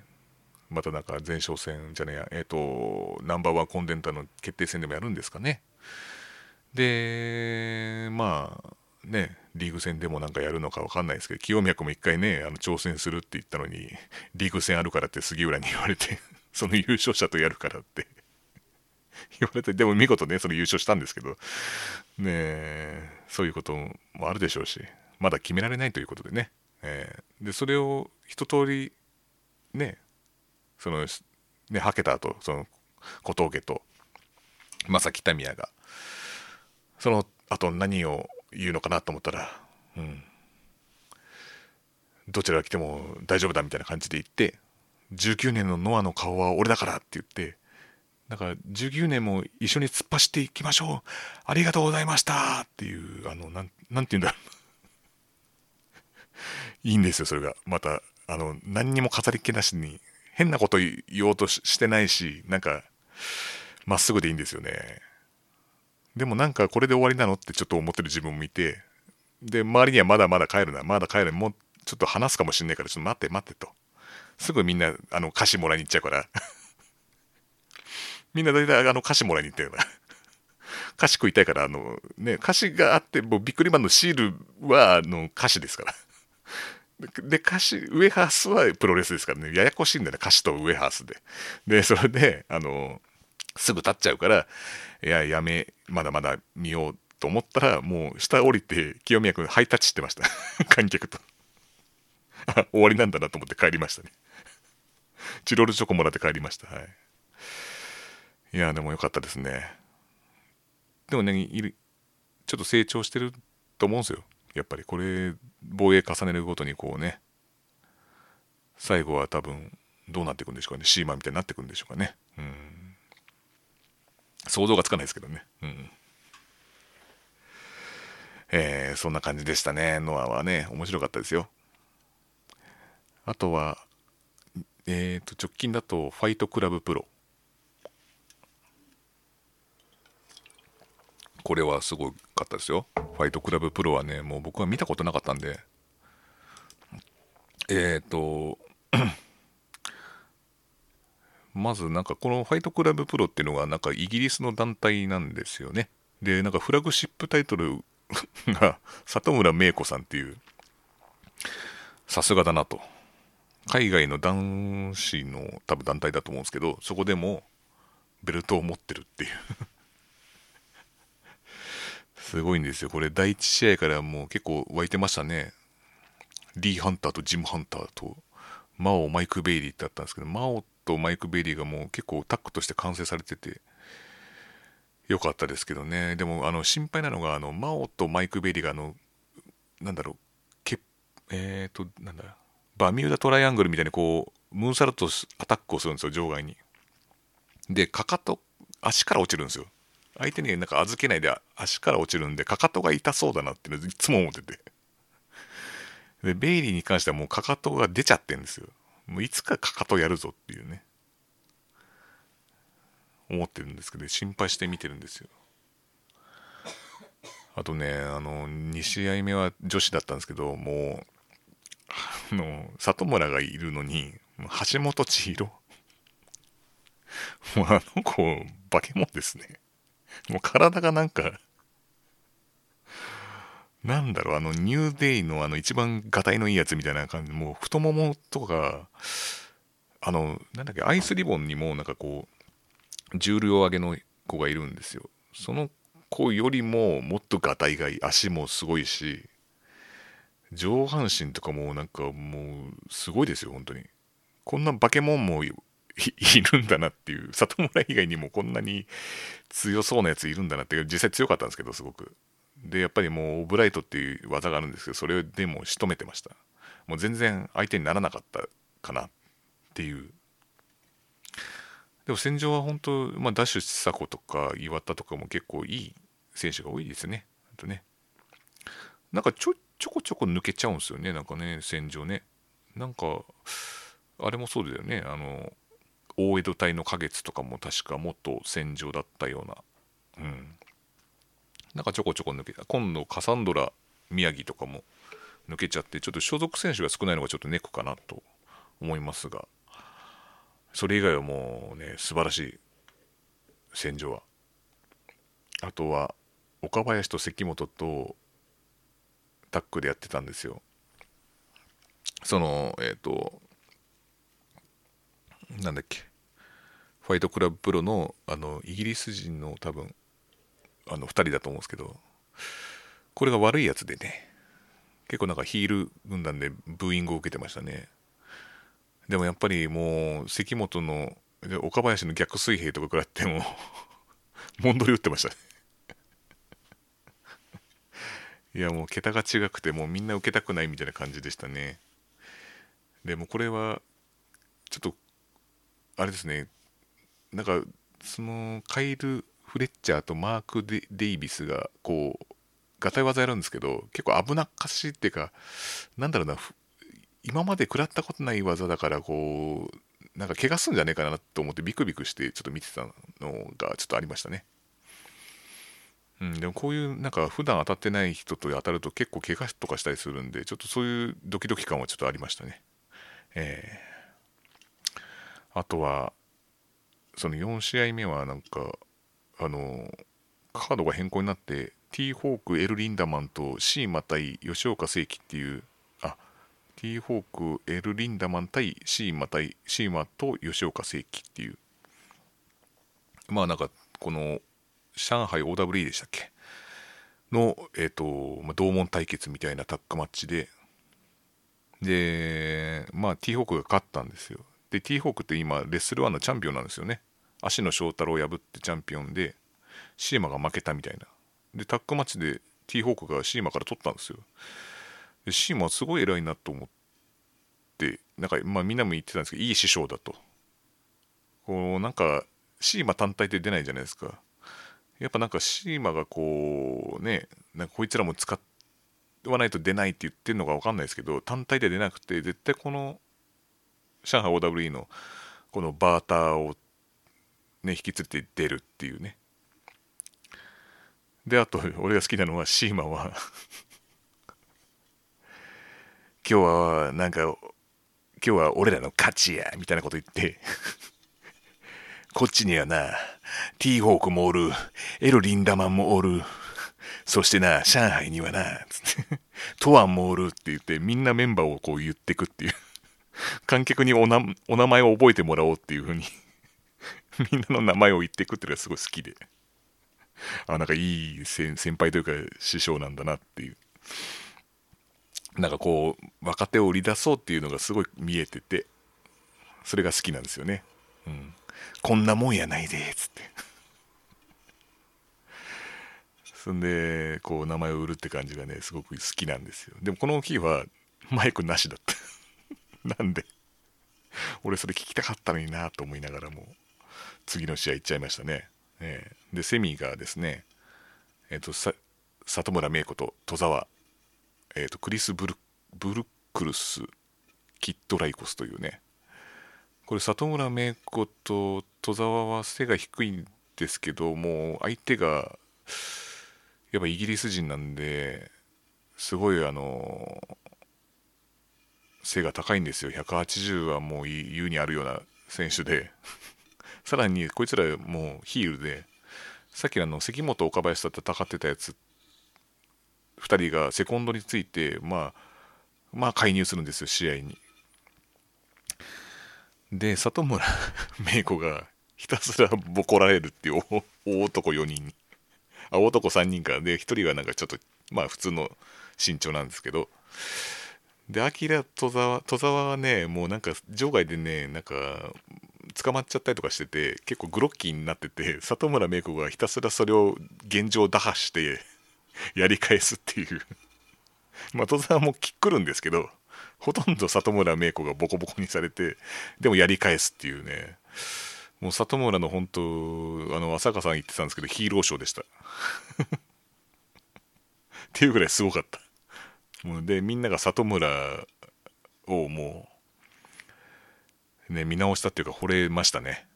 またなんか前哨戦じゃねえや。えっ、ー、とナンバーワンコンデンタの決定戦でもやるんですかね。でまあねリーグ戦でもなんかやるのか分かんないですけど清宮君も一回ねあの挑戦するって言ったのにリーグ戦あるからって杉浦に言われて [LAUGHS] その優勝者とやるからって。[LAUGHS] 言われてでも見事ねその優勝したんですけどねそういうこともあるでしょうしまだ決められないということでね、えー、でそれを一通りねそのねはけた後その小峠と正木民也がその後何を言うのかなと思ったら、うん、どちらが来ても大丈夫だみたいな感じで言って19年のノアの顔は俺だからって言ってだから19年も一緒に突っ走っていきましょう。ありがとうございましたっていうあのなんなんて言うんだろう。いいんですよそれが。またあの何にも飾り気なしに変なこと言おうとしてないしなんかまっすぐでいいんですよね。でもなんかこれで終わりなのってちょっと思ってる自分もいてで周りにはまだまだ帰るなまだ帰るもうちょっと話すかもしんないからちょっと待って待ってと。すぐみんなあの歌詞もらいに行っちゃうから。[LAUGHS] みんな大体あの歌詞もらいに行ったよな。歌詞食いたいからあのね歌詞があってもうビックリマンのシールはあの歌詞ですから。で歌詞ウエハースはプロレスですからね。ややこしいんだよね歌詞とウエハースで。でそれであのすぐ立っちゃうからいややめまだまだ見ようと思ったらもう下降りて清宮君ハイタッチしてました。[LAUGHS] 観客と。あ終わりなんだなと思って帰りましたね。チロルチョコもらって帰りました。はい。いやでもよかったですね。でもねいるちょっと成長してると思うんですよ。やっぱりこれ防衛重ねるごとにこうね最後は多分どうなっていくんでしょうかねシーマンみたいになっていくんでしょうかねうん想像がつかないですけどね。うん。えー、そんな感じでしたね。ノアはね、面白かったですよ。あとは、えっ、ー、と、直近だと、ファイトクラブプロ。これはすごいかったですよ。ファイトクラブプロはね、もう僕は見たことなかったんで、えっ、ー、と、[CLEARS THROAT] まずなんかこのファイトクラブプロっていうのがなんかイギリスの団体なんですよね。で、なんかフラグシップタイトル [LAUGHS] が里村芽衣子さんっていう、さすがだなと。海外の男子の多分団体だと思うんですけど、そこでもベルトを持ってるっていうすごいんですよ。これ第1試合からもう結構湧いてましたね。リー・ハンターとジム・ハンターとマオ・マイク・ベイリーってあったんですけど、マオとマイク・ベイリーがもう結構タッグとして完成されててよかったですけどねでもあの心配なのがあのマオとマイク・ベイリーがあのなんだろうけえっ、ー、となんだバミューダトライアングルみたいにこうムーンサルトアタックをするんですよ場外にでかかと足から落ちるんですよ相手になんか預けないで足から落ちるんでかかとが痛そうだなっていいつも思ってて。でベイリーに関してはもうかかとが出ちゃってるんですよ。もういつかかかとやるぞっていうね。思ってるんですけど心配して見てるんですよ。あとねあの2試合目は女子だったんですけどもうあの里村がいるのに橋本千尋。もうあの子化け物ですね。[LAUGHS] もう体がなんかなんだろう、あの、ニューデイのあの、一番がたいのいいやつみたいな感じ、もう太ももとか、あの、なんだっけ、アイスリボンにもなんかこう、重量上げの子がいるんですよ。その子よりももっとがたいがいい、足もすごいし、上半身とかもなんかもう、すごいですよ、本当に。こんな化け物も [LAUGHS] いるんだなっていう、里村以外にもこんなに強そうなやついるんだなって、実際強かったんですけど、すごく。でやっぱりもうオブライトっていう技があるんですけどそれでも仕留めてましたもう全然相手にならなかったかなっていうでも戦場は本当、まあ、ダッシュ千佐子とか岩田とかも結構いい選手が多いですね。とねなんかちょちょこちょこ抜けちゃうんですよね、なんかね、戦場ね。なんか、あれもそうだよね、あの、大江戸隊の花月とかも確かもっと戦場だったような、うん。なんかちょこちょこ抜けた。今度、カサンドラ宮城とかも抜けちゃって、ちょっと所属選手が少ないのがちょっとネックかなと思いますが、それ以外はもうね、素晴らしい戦場は。あとは、岡林と関本とタッグでやってたんですよ。その、えっ、ー、と、なんだっけ、ァイトクラブプロのあのイギリス人の多分、あの2人だと思うんですけど、これが悪いやつでね、結構なんかヒール軍団でブーイングを受けてましたね。でもやっぱりもう関本の岡林の逆水平とか食らってもモンドリ打ってましたねいやもう桁が違くてもうみんな受けたくないみたいな感じでしたねでもこれはちょっとあれですねなんかそのカイル・フレッチャーとマーク・デイビスがこうガタイ技やるんですけど結構危なっかしいっていうかなんだろうな今まで食らったことない技だからこうなんか怪我すんじゃねえかなと思ってビクビクしてちょっと見てたのがちょっとありましたねうん、でもこういうなんか普段当たってない人と当たると結構怪我とかしたりするんでちょっとそういうドキドキ感はちょっとありましたね。えー、あとはその4試合目はなんかあのカードが変更になって T ホークエル・リンダマンとシーマ対吉岡聖輝っていうあ T ホークエル・リンダマン対シーマ対シーマと吉岡聖輝っていうまあなんかこの上海 OWE でしたっけ？の、えっ、ー、と、まあ、同門対決みたいなタッグマッチで、で、まあ、T ホークが勝ったんですよ。で、T ホークって今、レッスルワンのチャンピオンなんですよね。足野翔太郎を破ってチャンピオンで、シーマが負けたみたいな。で、タッグマッチで T ホークがシーマから取ったんですよ。で、シーマはすごい偉いなと思って、なんか、まあ、みんなも言ってたんですけど、いい師匠だと。こう、なんか、シーマ単体で出ないじゃないですか。やっぱなんかシーマがこうねなんかこいつらも使わないと出ないって言ってるのか分かんないですけど単体で出なくて絶対この上海 OWE のこのバーターをね引き連れて出るっていうねであと俺が好きなのはシーマは [LAUGHS] 今日はなんか今日は俺らの勝ちやみたいなこと言ってこっちにはな、ティーホークもおる、エル・リンダマンもおる、そしてな、上海にはな、つって、トワンもおるって言って、みんなメンバーをこう言ってくっていう。観客におなお名前を覚えてもらおうっていう風に [LAUGHS] みんなの名前を言っていくっていうのがすごい好きで。あ、なんかいい先輩というか師匠なんだなっていう。なんかこう、若手を売り出そうっていうのがすごい見えてて、それが好きなんですよね。うん。こんなもんやないでっ、つって。[LAUGHS] そんで、こう、名前を売るって感じがね、すごく好きなんですよ。でも、この日は、マイクなしだった。[LAUGHS] なんで、俺それ聞きたかったのになと思いながらも、次の試合行っちゃいましたね。えー、で、セミがですね、え、ー、と、さ里村芽衣子と戸沢、え、ー、と、クリスブル・ブルックルス・キッド・ライコスというね、これ里村芽衣子と戸沢は背が低いんですけどもう相手がやっぱイギリス人なんですごいあの背が高いんですよ。180はもう優にあるような選手で。さらにこいつらもうヒールでさっきあの関本岡林と戦ってたやつ2人がセコンドについてまあまあ介入するんですよ試合に。で里村 [LAUGHS] 芽衣子がひたすらボコられるっていう大男4人あ大男3人か。で1人がなんかちょっとまあ普通の身長なんですけど。でアキラ戸沢戸沢はねもうなんか場外でねなんか捕まっちゃったりとかしてて結構グロッキーになってて里村芽子がひたすらそれを現状打破してやり返すっていう。まあ戸沢もキックるんですけどほとんど里村芽子がボコボコにされてでもやり返すっていうね。もう里村の本当あの浅香さん言ってたんですけどヒーローショーでした。っていうぐらいすごかった。もうでみんなが里村をもうね見直したっていうか惚れましたね。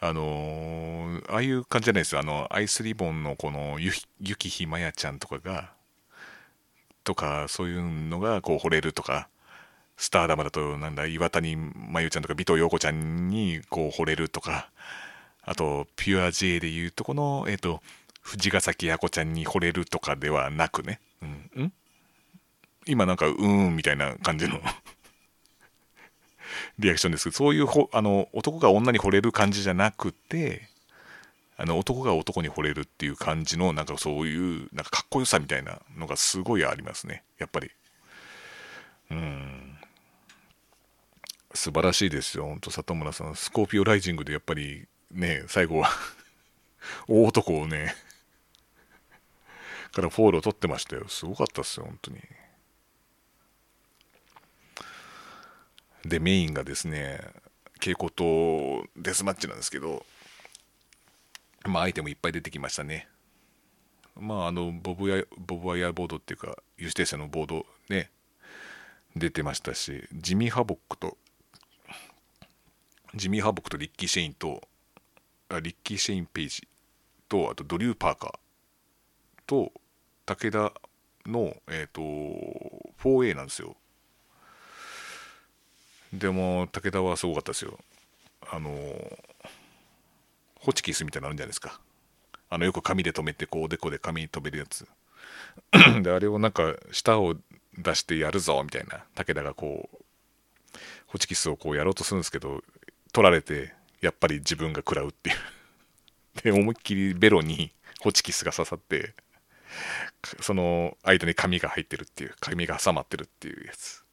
あのー、ああいう感じじゃないですよ。あのアイスリボンのこのゆゆきひまやちゃんとかがとかそういうのがこう惚れるとかスターダムだとなんだ岩谷真由ちゃんとか尾藤陽子ちゃんにこう惚れるとかあとピュア J でいうとこのえっ、ー、と藤ヶ崎やこちゃんに惚れるとかではなくね、うん、ん。今なんかうーんみたいな感じのリアクションですそういうほあの男が女に惚れる感じじゃなくてあの男が男に惚れるっていう感じのなんかそういうなんかかっこよさみたいなのがすごいありますね。やっぱり。うん。素晴らしいですよ。本当里村さん。スコーピオライジングでやっぱりね最後は [LAUGHS] 大男をねからフォールを取ってましたよ。すごかったっすよ本当に。でメインがですね蛍光灯デスマッチなんですけどまあアイテムいっぱい出てきましたね。まああのボブやボブワイヤーボードっていうか有刺鉄線のボードね出てましたしジミー・ハボックとジミー・ハボックとリッキー・シェインとあリッキー・シェイン・ページとあとドリュー・パーカーと武田のえっ、ー、と 4A なんですよ。でも武田はすごかったですよ。あのホチキスみたいなのあるんじゃないですか。あのよく紙で留めてこうおでこで紙に留めるやつ。であれをなんか舌を出してやるぞみたいな。武田がこうホチキスをこうやろうとするんですけど取られてやっぱり自分が食らうっていう。で思いっきりベロにホチキスが刺さってその間に紙が入ってるっていう紙が挟まってるっていうやつ。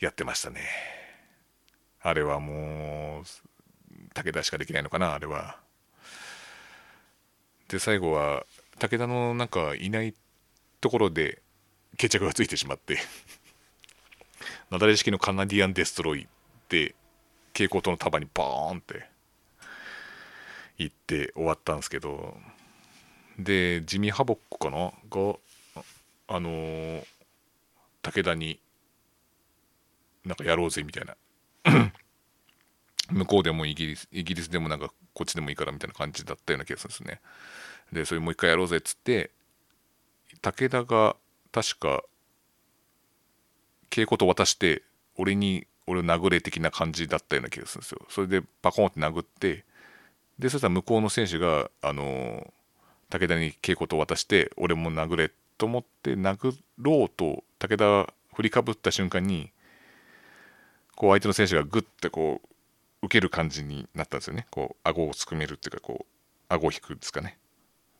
やってましたね。あれはもう武田しかできないのかなあれは。で最後は武田のなんかいないところで決着がついてしまって。[LAUGHS] 雪崩式のカナディアンデストロイで蛍光灯の束にバーンって。行って終わったんですけど。でジミー・ハボックかな？があのー、武田になんかやろうぜみたいな。[CLEARS THROAT] 向こうでもイギリスイギリスでもなんかこっちでもいいからみたいな感じだったような気がするんですね。でそれもう一回やろうぜっつって武田が確か稽古と渡して俺に俺を殴れ的な感じだったような気がするんですよ。それでパコンって殴ってでそしたら向こうの選手があの武田に稽古と渡して俺も殴れと思って殴ろうと武田振りかぶった瞬間にこう相手の選手がグッてこう受ける感じになったんですよね。こう顎をすくめるっていうかこう顎を引くんですかね。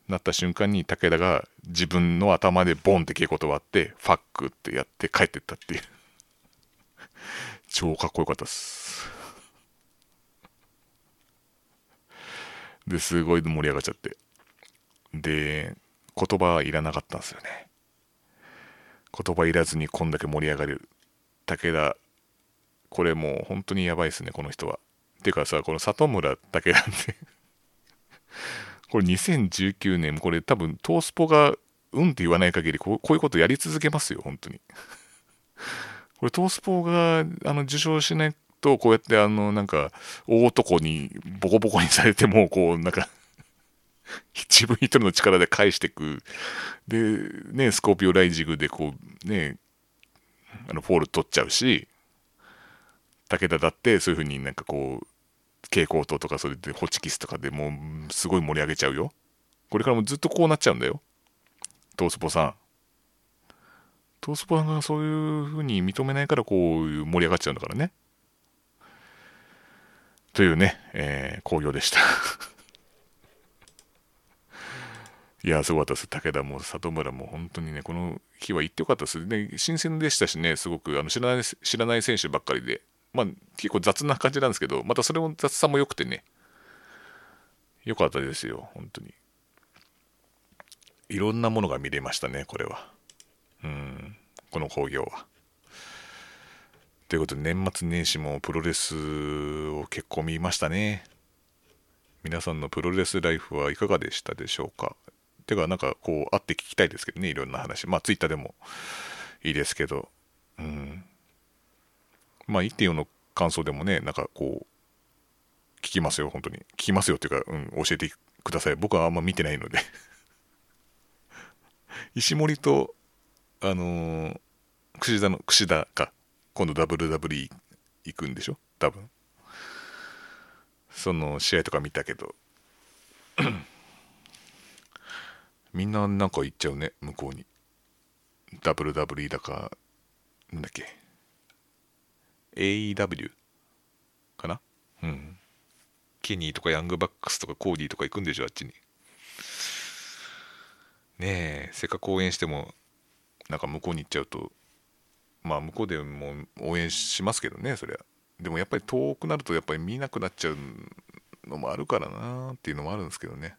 なった瞬間に武田が自分の頭でボンって稽古と割ってファックってやって帰ってったっていう。[LAUGHS] 超かっこよかったっす。ですごい盛り上がっちゃって。で言葉はいらなかったんですよね。言葉いらずにこんだけ盛り上がる武田これもう本当にやばいですねこの人は。てかさこの里村武田ってこれ2019年これ多分トースポがうんって言わない限りこうこういうことやり続けますよ本当に。[LAUGHS] これトースポがあの受賞しないとこうやってあのなんか大男にボコボコにされてもこうなんか [LAUGHS] 自分一人の力で返していく。で、ね、スコーピオライジングでこう、ね、あのフォール取っちゃうし、武田だってそういうふうになんかこう、蛍光灯とかそれでホチキスとかでもうすごい盛り上げちゃうよ。これからもずっとこうなっちゃうんだよ。トースポさん。トースポさんがそういうふうに認めないからこういう盛り上がっちゃうんだからね。というね、えー、興行でした [LAUGHS] いや、すごかったです。武田も里村も本当にね、この日は行ってよかったです。ね、新鮮でしたしね、すごくあの知らない知らない選手ばっかりで、まあ結構雑な感じなんですけど、またそれも雑さも良くてね、良かったですよ、本当に。いろんなものが見れましたね、これは。うん、この興行は。ということで年末年始もプロレスを結構見ましたね皆さんのプロレスライフはいかがでしたでしょうかてかなんかこう会って聞きたいですけどねいろんな話まあツイッターでもいいですけどうんまあ1.4の感想でもねなんかこう聞きますよ本当に。聞きますよっていうか、うん、教えてください。僕はあんま見てないので。[LAUGHS] 石森とあのー、串田の串田か。今度 WWE 行くんでしょ？多分。その試合とか見たけど。[CLEARS THROAT] みんななんか行っちゃうね向こうに。WWE だかなんだっけ？AEW かな？うん。ケニーとかヤングバックスとかコーディーとか行くんでしょあっちに。ねえせっかく応援してもなんか向こうに行っちゃうとまあ向こうでも応援しますけどねそりゃ。でもやっぱり遠くなるとやっぱり見なくなっちゃうのもあるからなっていうのもあるんですけどね。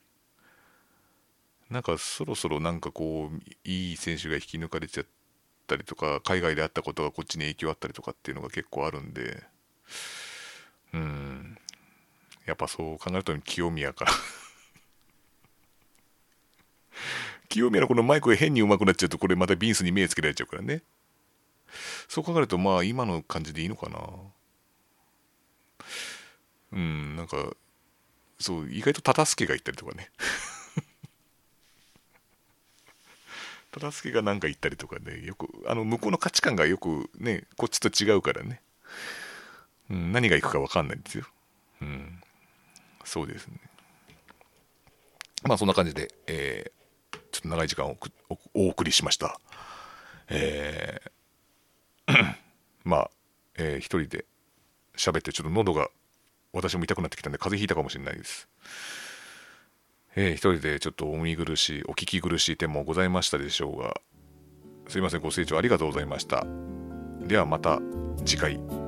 なんかそろそろなんかこういい選手が引き抜かれちゃってたりとか海外であったことがこっちに影響あったりとかっていうのが結構あるんでうん。やっぱそう考えると清宮から [LAUGHS] 清宮のこのマイクが変に上手くなっちゃうとこれまたビンスに目つけられちゃうからね。そう考えるとまあ今の感じでいいのかな。うんなんかそう意外と忠助が言ったりとかね。忠助が何か言ったりとかねよくあの向こうの価値観がよくねこっちと違うからね、うん、何がいくか分かんないんですよ、うん、そうですね。まあそんな感じで、えー、ちょっと長い時間をお送りしました。えー、[COUGHS] まあ、えー、一人で喋ってちょっと喉が私も痛くなってきたんで風邪ひいたかもしれないです。えー、一人でちょっとお見苦しいお聞き苦しい点もございましたでしょうがすいませんご清聴ありがとうございました。ではまた次回。